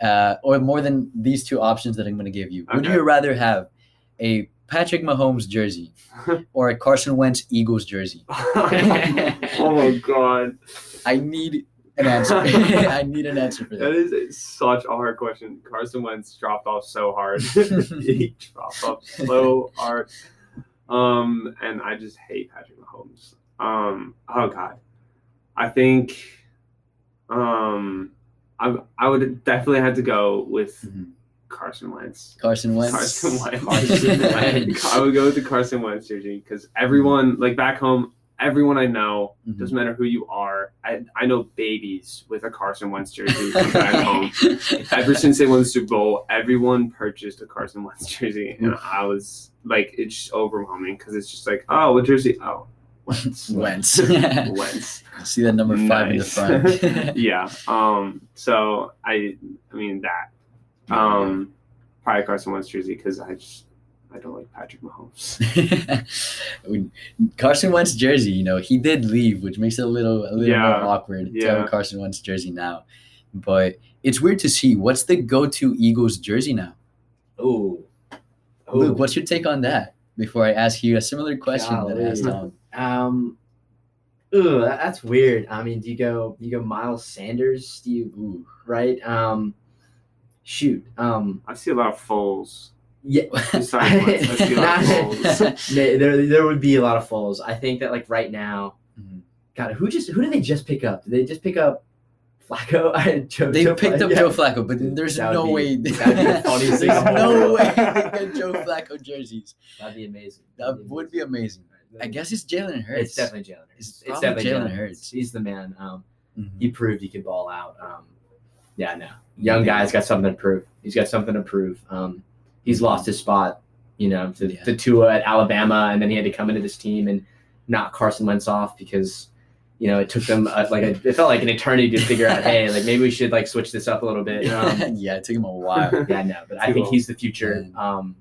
A: uh, or more than these two options that I'm going to give you. Would you rather have a Patrick Mahomes jersey <laughs> or a Carson Wentz Eagles jersey? <laughs>
C: oh my god.
A: I need an answer. <laughs> <laughs> I need an answer for
C: That
A: that.
C: is such a hard question. Carson Wentz dropped off so hard. <laughs> he dropped off so hard. Um, and I just hate Patrick Mahomes. Um, oh god, I think, um, I I would definitely have to go with
A: Mhm.
C: Carson Wentz.
A: Carson Wentz.
C: Carson Wentz.
B: Carson Wentz.
C: I would go with the Carson Wentz jersey because everyone, like back home, everyone I know,
A: Mhm.
C: doesn't matter who you are. I, I know babies with a Carson Wentz jersey <laughs> home. Ever since they won the Super Bowl, everyone purchased a Carson Wentz jersey, and I was like, it's just overwhelming because it's just like, oh, what jersey? Oh, Wentz. <laughs>
A: Wentz. <laughs>
C: Wentz.
A: See that number five
C: Nice.
A: in the front.
C: yeah. Um. So I, I mean that. Um. Probably Carson Wentz jersey because I just I don't like Patrick Mahomes.
A: When- <laughs> Carson Wentz jersey, you know, he did leave, which makes it a little a little
C: Yeah.
A: more awkward to
C: Yeah.
A: have a Carson Wentz jersey now. But it's weird to see what's the go-to Eagles jersey now.
B: Oh,
A: Luke, what's your take on that? Before I ask you a similar question that I asked Tom.
B: Um, ooh, that's weird. I mean, do you go do you go Miles Sanders? Do you
A: Ooh.
B: right? Um, shoot. Um,
C: I see a lot of Foles.
B: Yeah.
C: Besides Wentz, I see a lot of <laughs> Foles. <laughs>
B: there, there, there would be a lot of Foles. I think that like right now,
A: Mhm.
B: God, who just who did they just pick up? Did they just pick up Flacco? <laughs> I Joe,
A: They
B: Joe
A: picked
B: Flacco?
A: up
B: Yeah.
A: Joe Flacco, but there's
B: That would
A: no
B: be-
A: way.
B: that'd be the
A: there's
B: thing of all.
A: no way they get Joe Flacco jerseys.
B: That'd be amazing.
A: That would be amazing. I guess it's Jalen Hurts.
B: It's definitely Jalen. Hurts.
A: It's
B: It's, definitely
A: Jalen
B: Jalen
A: Hurts.
B: Hurts. He's the man. Um,
A: Mhm.
B: he proved he could ball out. Um, yeah, no, young guy's got something to prove. He's got something to prove. Um, he's lost his spot, you know, to,
A: Yeah.
B: to Tua at Alabama, and then he had to come into this team and knock Carson Wentz off because, you know, it took them uh, like a, it felt like an eternity to figure out, hey, like maybe we should like switch this up a little bit. Um, <laughs>
A: yeah, it took him a while. <laughs>
B: yeah, no, but I think
C: long.
B: he's the future.
A: Man.
B: Um,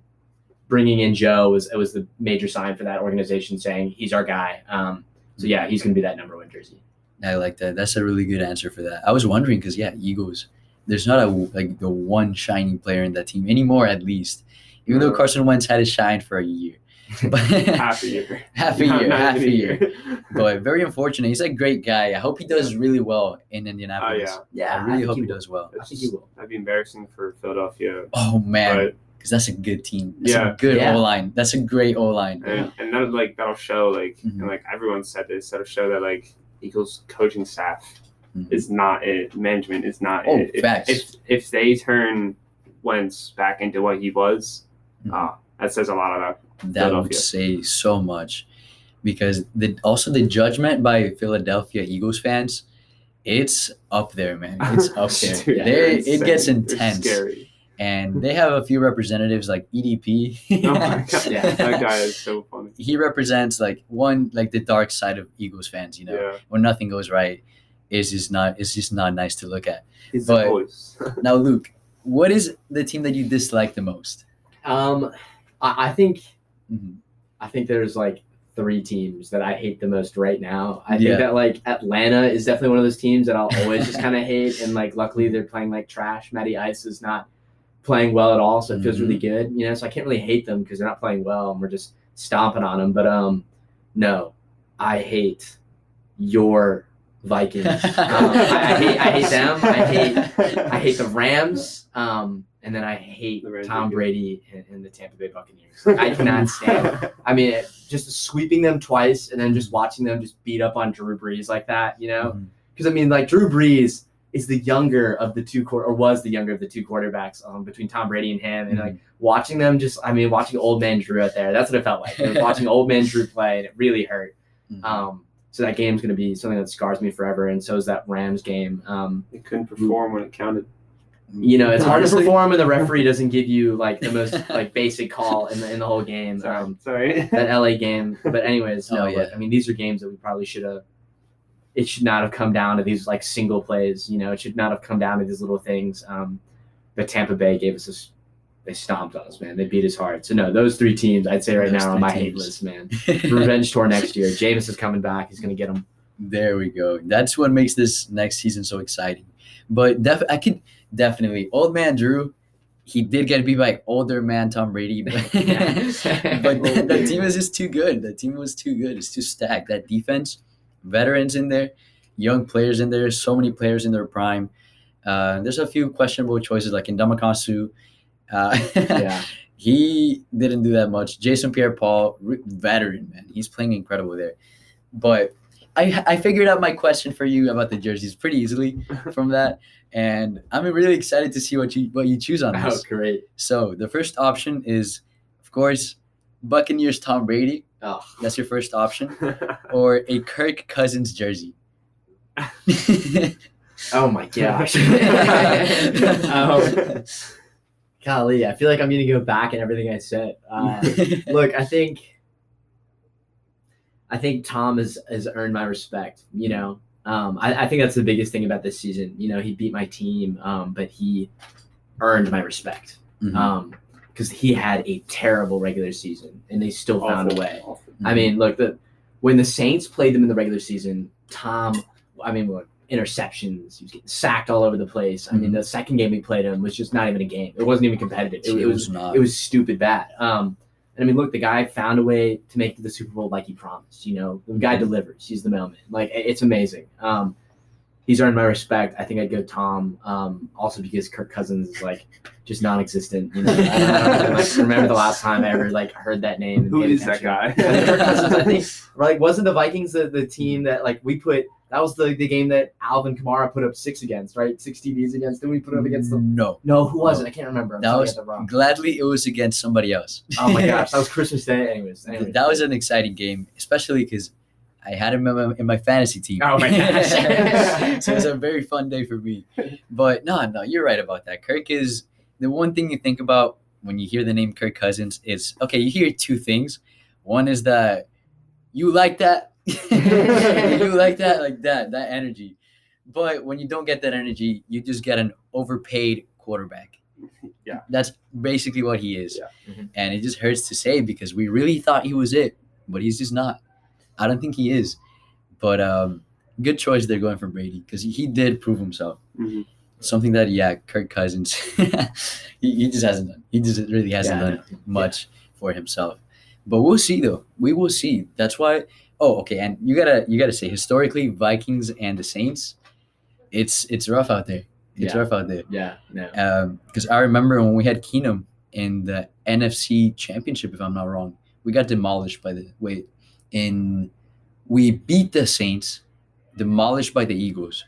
B: bringing in Joe was it was the major sign for that organization saying he's our guy. Um, so yeah, he's going to be that number one jersey.
A: I like that. That's a really good answer for that. I was wondering because yeah, Eagles. There's not a like the one shining player in that team anymore, at least. Even though
C: Uh.
A: Carson Wentz had his shine for a year, <laughs> but
C: Half a <laughs> year.
A: half a year,
C: not
A: half a
C: even
A: year. <laughs> But very unfortunate. He's a great guy. I hope he does really well in Indianapolis.
C: yeah,
B: Yeah,
A: I really
B: think
A: hope he
B: will.
A: does well.
B: I think he will.
C: That'd be embarrassing for Philadelphia.
A: Oh man,
C: But
A: because that's a good team. That's
C: Yeah.
A: a good
B: Yeah.
A: O line. That's a great O line.
C: and, and that like that'll show like
A: Mhm.
C: and like everyone said this that'll show that like Eagles coaching staff
A: Mhm.
C: is not it facts is not
A: Oh,
C: it if, if if they turn Wentz back into what he was
A: Mhm.
C: uh, that says a lot about
A: That would say so much, because the also the judgment by Philadelphia Eagles fans, it's up there, man. <laughs> It's up there.
C: Dude,
A: They- it gets intense, and they have a few representatives like EDP. <laughs>
C: oh my <laughs> god
B: Yeah.
C: that guy is so funny
A: he represents like one like the dark side of Eagles fans. You know,
C: yeah
A: when nothing goes right, it's just not it's just not nice to look at.
C: his
A: But-
C: voice <laughs>
A: Now, Luke, what is the team that you dislike the most?
B: Um, I, I think
A: Mhm.
B: I think there's like three teams that I hate the most right now. I
A: Yeah.
B: think that like Atlanta is definitely one of those teams that I'll always just <laughs> kind of hate, and like luckily they're playing like trash. Matty Ice is not playing well at all, so it feels
A: Mhm.
B: really good. You know, so I can't really hate them because they're not playing well, and we're just stomping on them. But um, no, I hate your Vikings. <laughs> Um, I, I hate I hate them. I hate I hate the Rams. Um, and then I hate
C: The
B: Tom. Brady and, and the Tampa Bay Buccaneers. Like, I cannot stand. <laughs> I mean, just sweeping them twice and then just watching them just beat up on Drew Brees like that. You know, because I mean, like Drew Brees is the younger of the two quar- or was the younger of the two quarterbacks um, between Tom Brady and him, and like watching them just. I mean, watching old man Drew out there. That's what it felt like. Watching old man Drew play, and it really hurt.
A: Mhm.
B: Um, so that game's going to be something that scars me forever, and so is that Rams game. Um,
C: They couldn't perform when it counted.
B: you know, it's hard to perform when the referee doesn't give you like the most <laughs> like basic call in the in the whole game.
C: Sorry.
B: Um,
C: Sorry.
B: that LA game. But anyways, <laughs> no,
A: Oh, yeah.
B: look, I mean these are games that we probably should have. It should not have come down to these like single plays. You know, it should not have come down to these little things. Um, but Tampa Bay gave us this. They stomped on us, man. They beat us hard. So no, those three teams I'd say right
A: Those
B: now are
A: three
B: my hate
A: teams.
B: list, man. <laughs> Revenge tour next year. Jameis is coming back. He's gonna get them.
A: There we go. That's what makes this next season so exciting. But def- I could definitely old man Drew. He did get beat by older man Tom Brady, <laughs> but, but the, the team is just too good. The team was too good. It's too stacked. That defense, veterans in there, young players in there, so many players in their prime. Uh, there's a few questionable choices like Ndamukong Suh. Uh,
B: yeah. <laughs>
A: he didn't do that much. Jason Pierre-Paul, veteran man, he's playing incredible there. But I I figured out my question for you about the jerseys pretty easily <laughs> from that, and I'm really excited to see what you what you choose on this.
B: Oh,
A: this.
B: great.
A: So the first option is, of course, Buccaneers Tom Brady.
B: Oh,
A: That's your first option, <laughs> or a Kirk Cousins jersey.
B: oh my gosh. um, golly, I feel like I'm gonna go back and everything I said. <laughs> Uh, look, I think I think Tom has has earned my respect. You know, um, I, I think that's the biggest thing about this season. You know, he beat my team, um, but he earned my respect
A: Mhm.
B: um, because he had a terrible regular season and they still found a
C: Awful,
B: way.
C: awful.
B: I mean, look, the when the Saints played them in the regular season, Tom. I mean, look, interceptions. He was getting sacked all over the place. I mean,
A: Mhm.
B: the second game we played him was just not even a game. It wasn't even competitive. It,
A: It
B: it
A: was
B: was
A: not.
B: It was stupid bad. Um, and I mean, look, the guy found a way to make the Super Bowl like he promised. You know, the guy delivers. He's the mailman. Like it's amazing. Um, he's earned my respect. I think I'd go Tom. Um, also because Kirk Cousins is like just non-existent. You know, I don't, I don't like, remember the last time I ever like heard that name. and
C: Who
B: paid
C: that guy?
B: I think Kirk Cousins, I think, <laughs> like, wasn't the Vikings the, the team that like we put? That was the, the game that Alvin Kamara put up six against, right? Six TDs against. Did we put up against them?
A: no.
B: No, who was it? I can't remember. I'm
A: That was gladly it was against somebody else.
B: Oh my gosh, that was <laughs> Christmas Day. Anyways, anyways.
A: that was an exciting game, especially because I had him in my, in my fantasy team.
B: Oh my <laughs> gosh.
A: so it was a very fun day for me. But no, no, you're right about that. Kirk is the one thing you think about when you hear the name Kirk Cousins. Is okay. You hear two things. One is that you like that, <laughs> you like that, like that, that energy. But when you don't get that energy, you just get an overpaid quarterback.
C: Yeah.
A: That's basically what he is.
C: Yeah.
B: Mhm.
A: And it just hurts to say because we really thought he was it, but he's just not. I don't think he is. But um, good choice they're going for Brady because he, did prove himself.
C: Mhm.
A: Something that, yeah, Kirk Cousins, <laughs> he, he just hasn't done. He just really hasn't
B: Yeah,
A: done much for himself. But we'll see though. We will see. That's why. Oh, okay. And you gotta you gotta say historically, Vikings and the Saints, it's it's rough out there. It's
B: Yeah.
A: rough out there.
B: Yeah, no.
A: Because um, I remember when we had Keenum in the NFC Championship, if I'm not wrong, we got demolished by the wait. In we beat the Saints, demolished by the Eagles,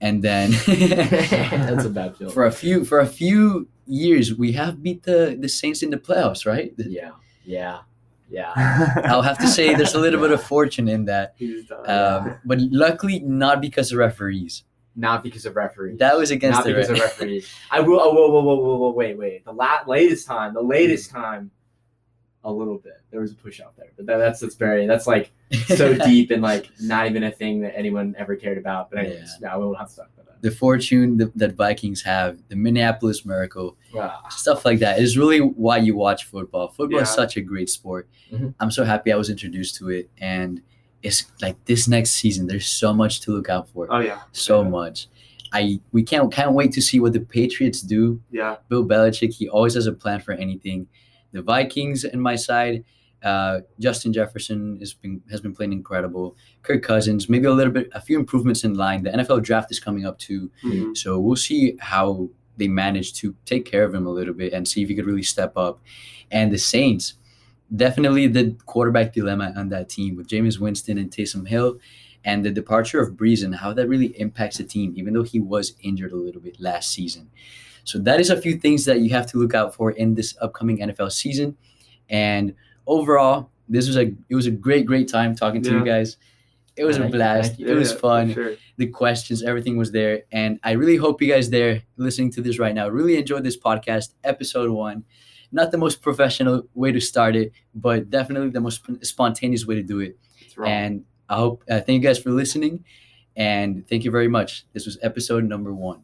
A: and then <laughs>
B: That's a bad <laughs> feel.
A: for a few for a few years we have beat the the Saints in the playoffs, right?
B: yeah, yeah, yeah. <laughs>
A: I'll have to say there's a little bit of fortune in that,
C: He's done.
A: um, but luckily not because of referees.
B: Not because of referees.
A: That was against
B: not
A: the
B: because
A: ref-
B: of referees. I will. Oh, whoa, whoa, whoa, whoa, whoa, wait, wait. The la- latest time, the latest time, a little bit. There was a push out there, but that, that's that's very that's like so <laughs> deep and like not even a thing that anyone ever cared about. But anyways, yeah, we won't have to talk about that.
A: the fortune that, that Vikings have, the Minneapolis Miracle,
B: Ah,
A: stuff like that is really why you watch football. Football is such a great sport.
B: Mhm.
A: I'm so happy I was introduced to it, and it's like this next season. There's so much to look out for,
C: oh yeah,
A: so
C: yeah.
A: much. I we can't can't wait to see what the Patriots do.
C: yeah.
A: Bill Belichick, he always has a plan for anything. The Vikings, in my side, uh, Justin Jefferson has been has been playing incredible. Kirk Cousins, maybe a little bit, a few improvements in line. The NFL draft is coming up too.
C: Mhm.
A: So we'll see how they manage to take care of him a little bit and see if he could really step up. And the Saints, definitely the quarterback dilemma on that team with Jameis Winston and Taysom Hill, and the departure of Brees and how that really impacts the team, even though he was injured a little bit last season. So that is a few things that you have to look out for in this upcoming NFL season. And overall, this was a it was a great great time talking to you guys. It was a blast. It was
C: Yeah, for
A: fun
C: Sure.
A: the questions, everything was there. And I really hope you guys there listening to this right now really enjoyed this podcast, episode one. Not the most professional way to start it, but definitely the most spontaneous way to do it. And I hope, uh, thank you guys for listening. And thank you very much. This was episode number one.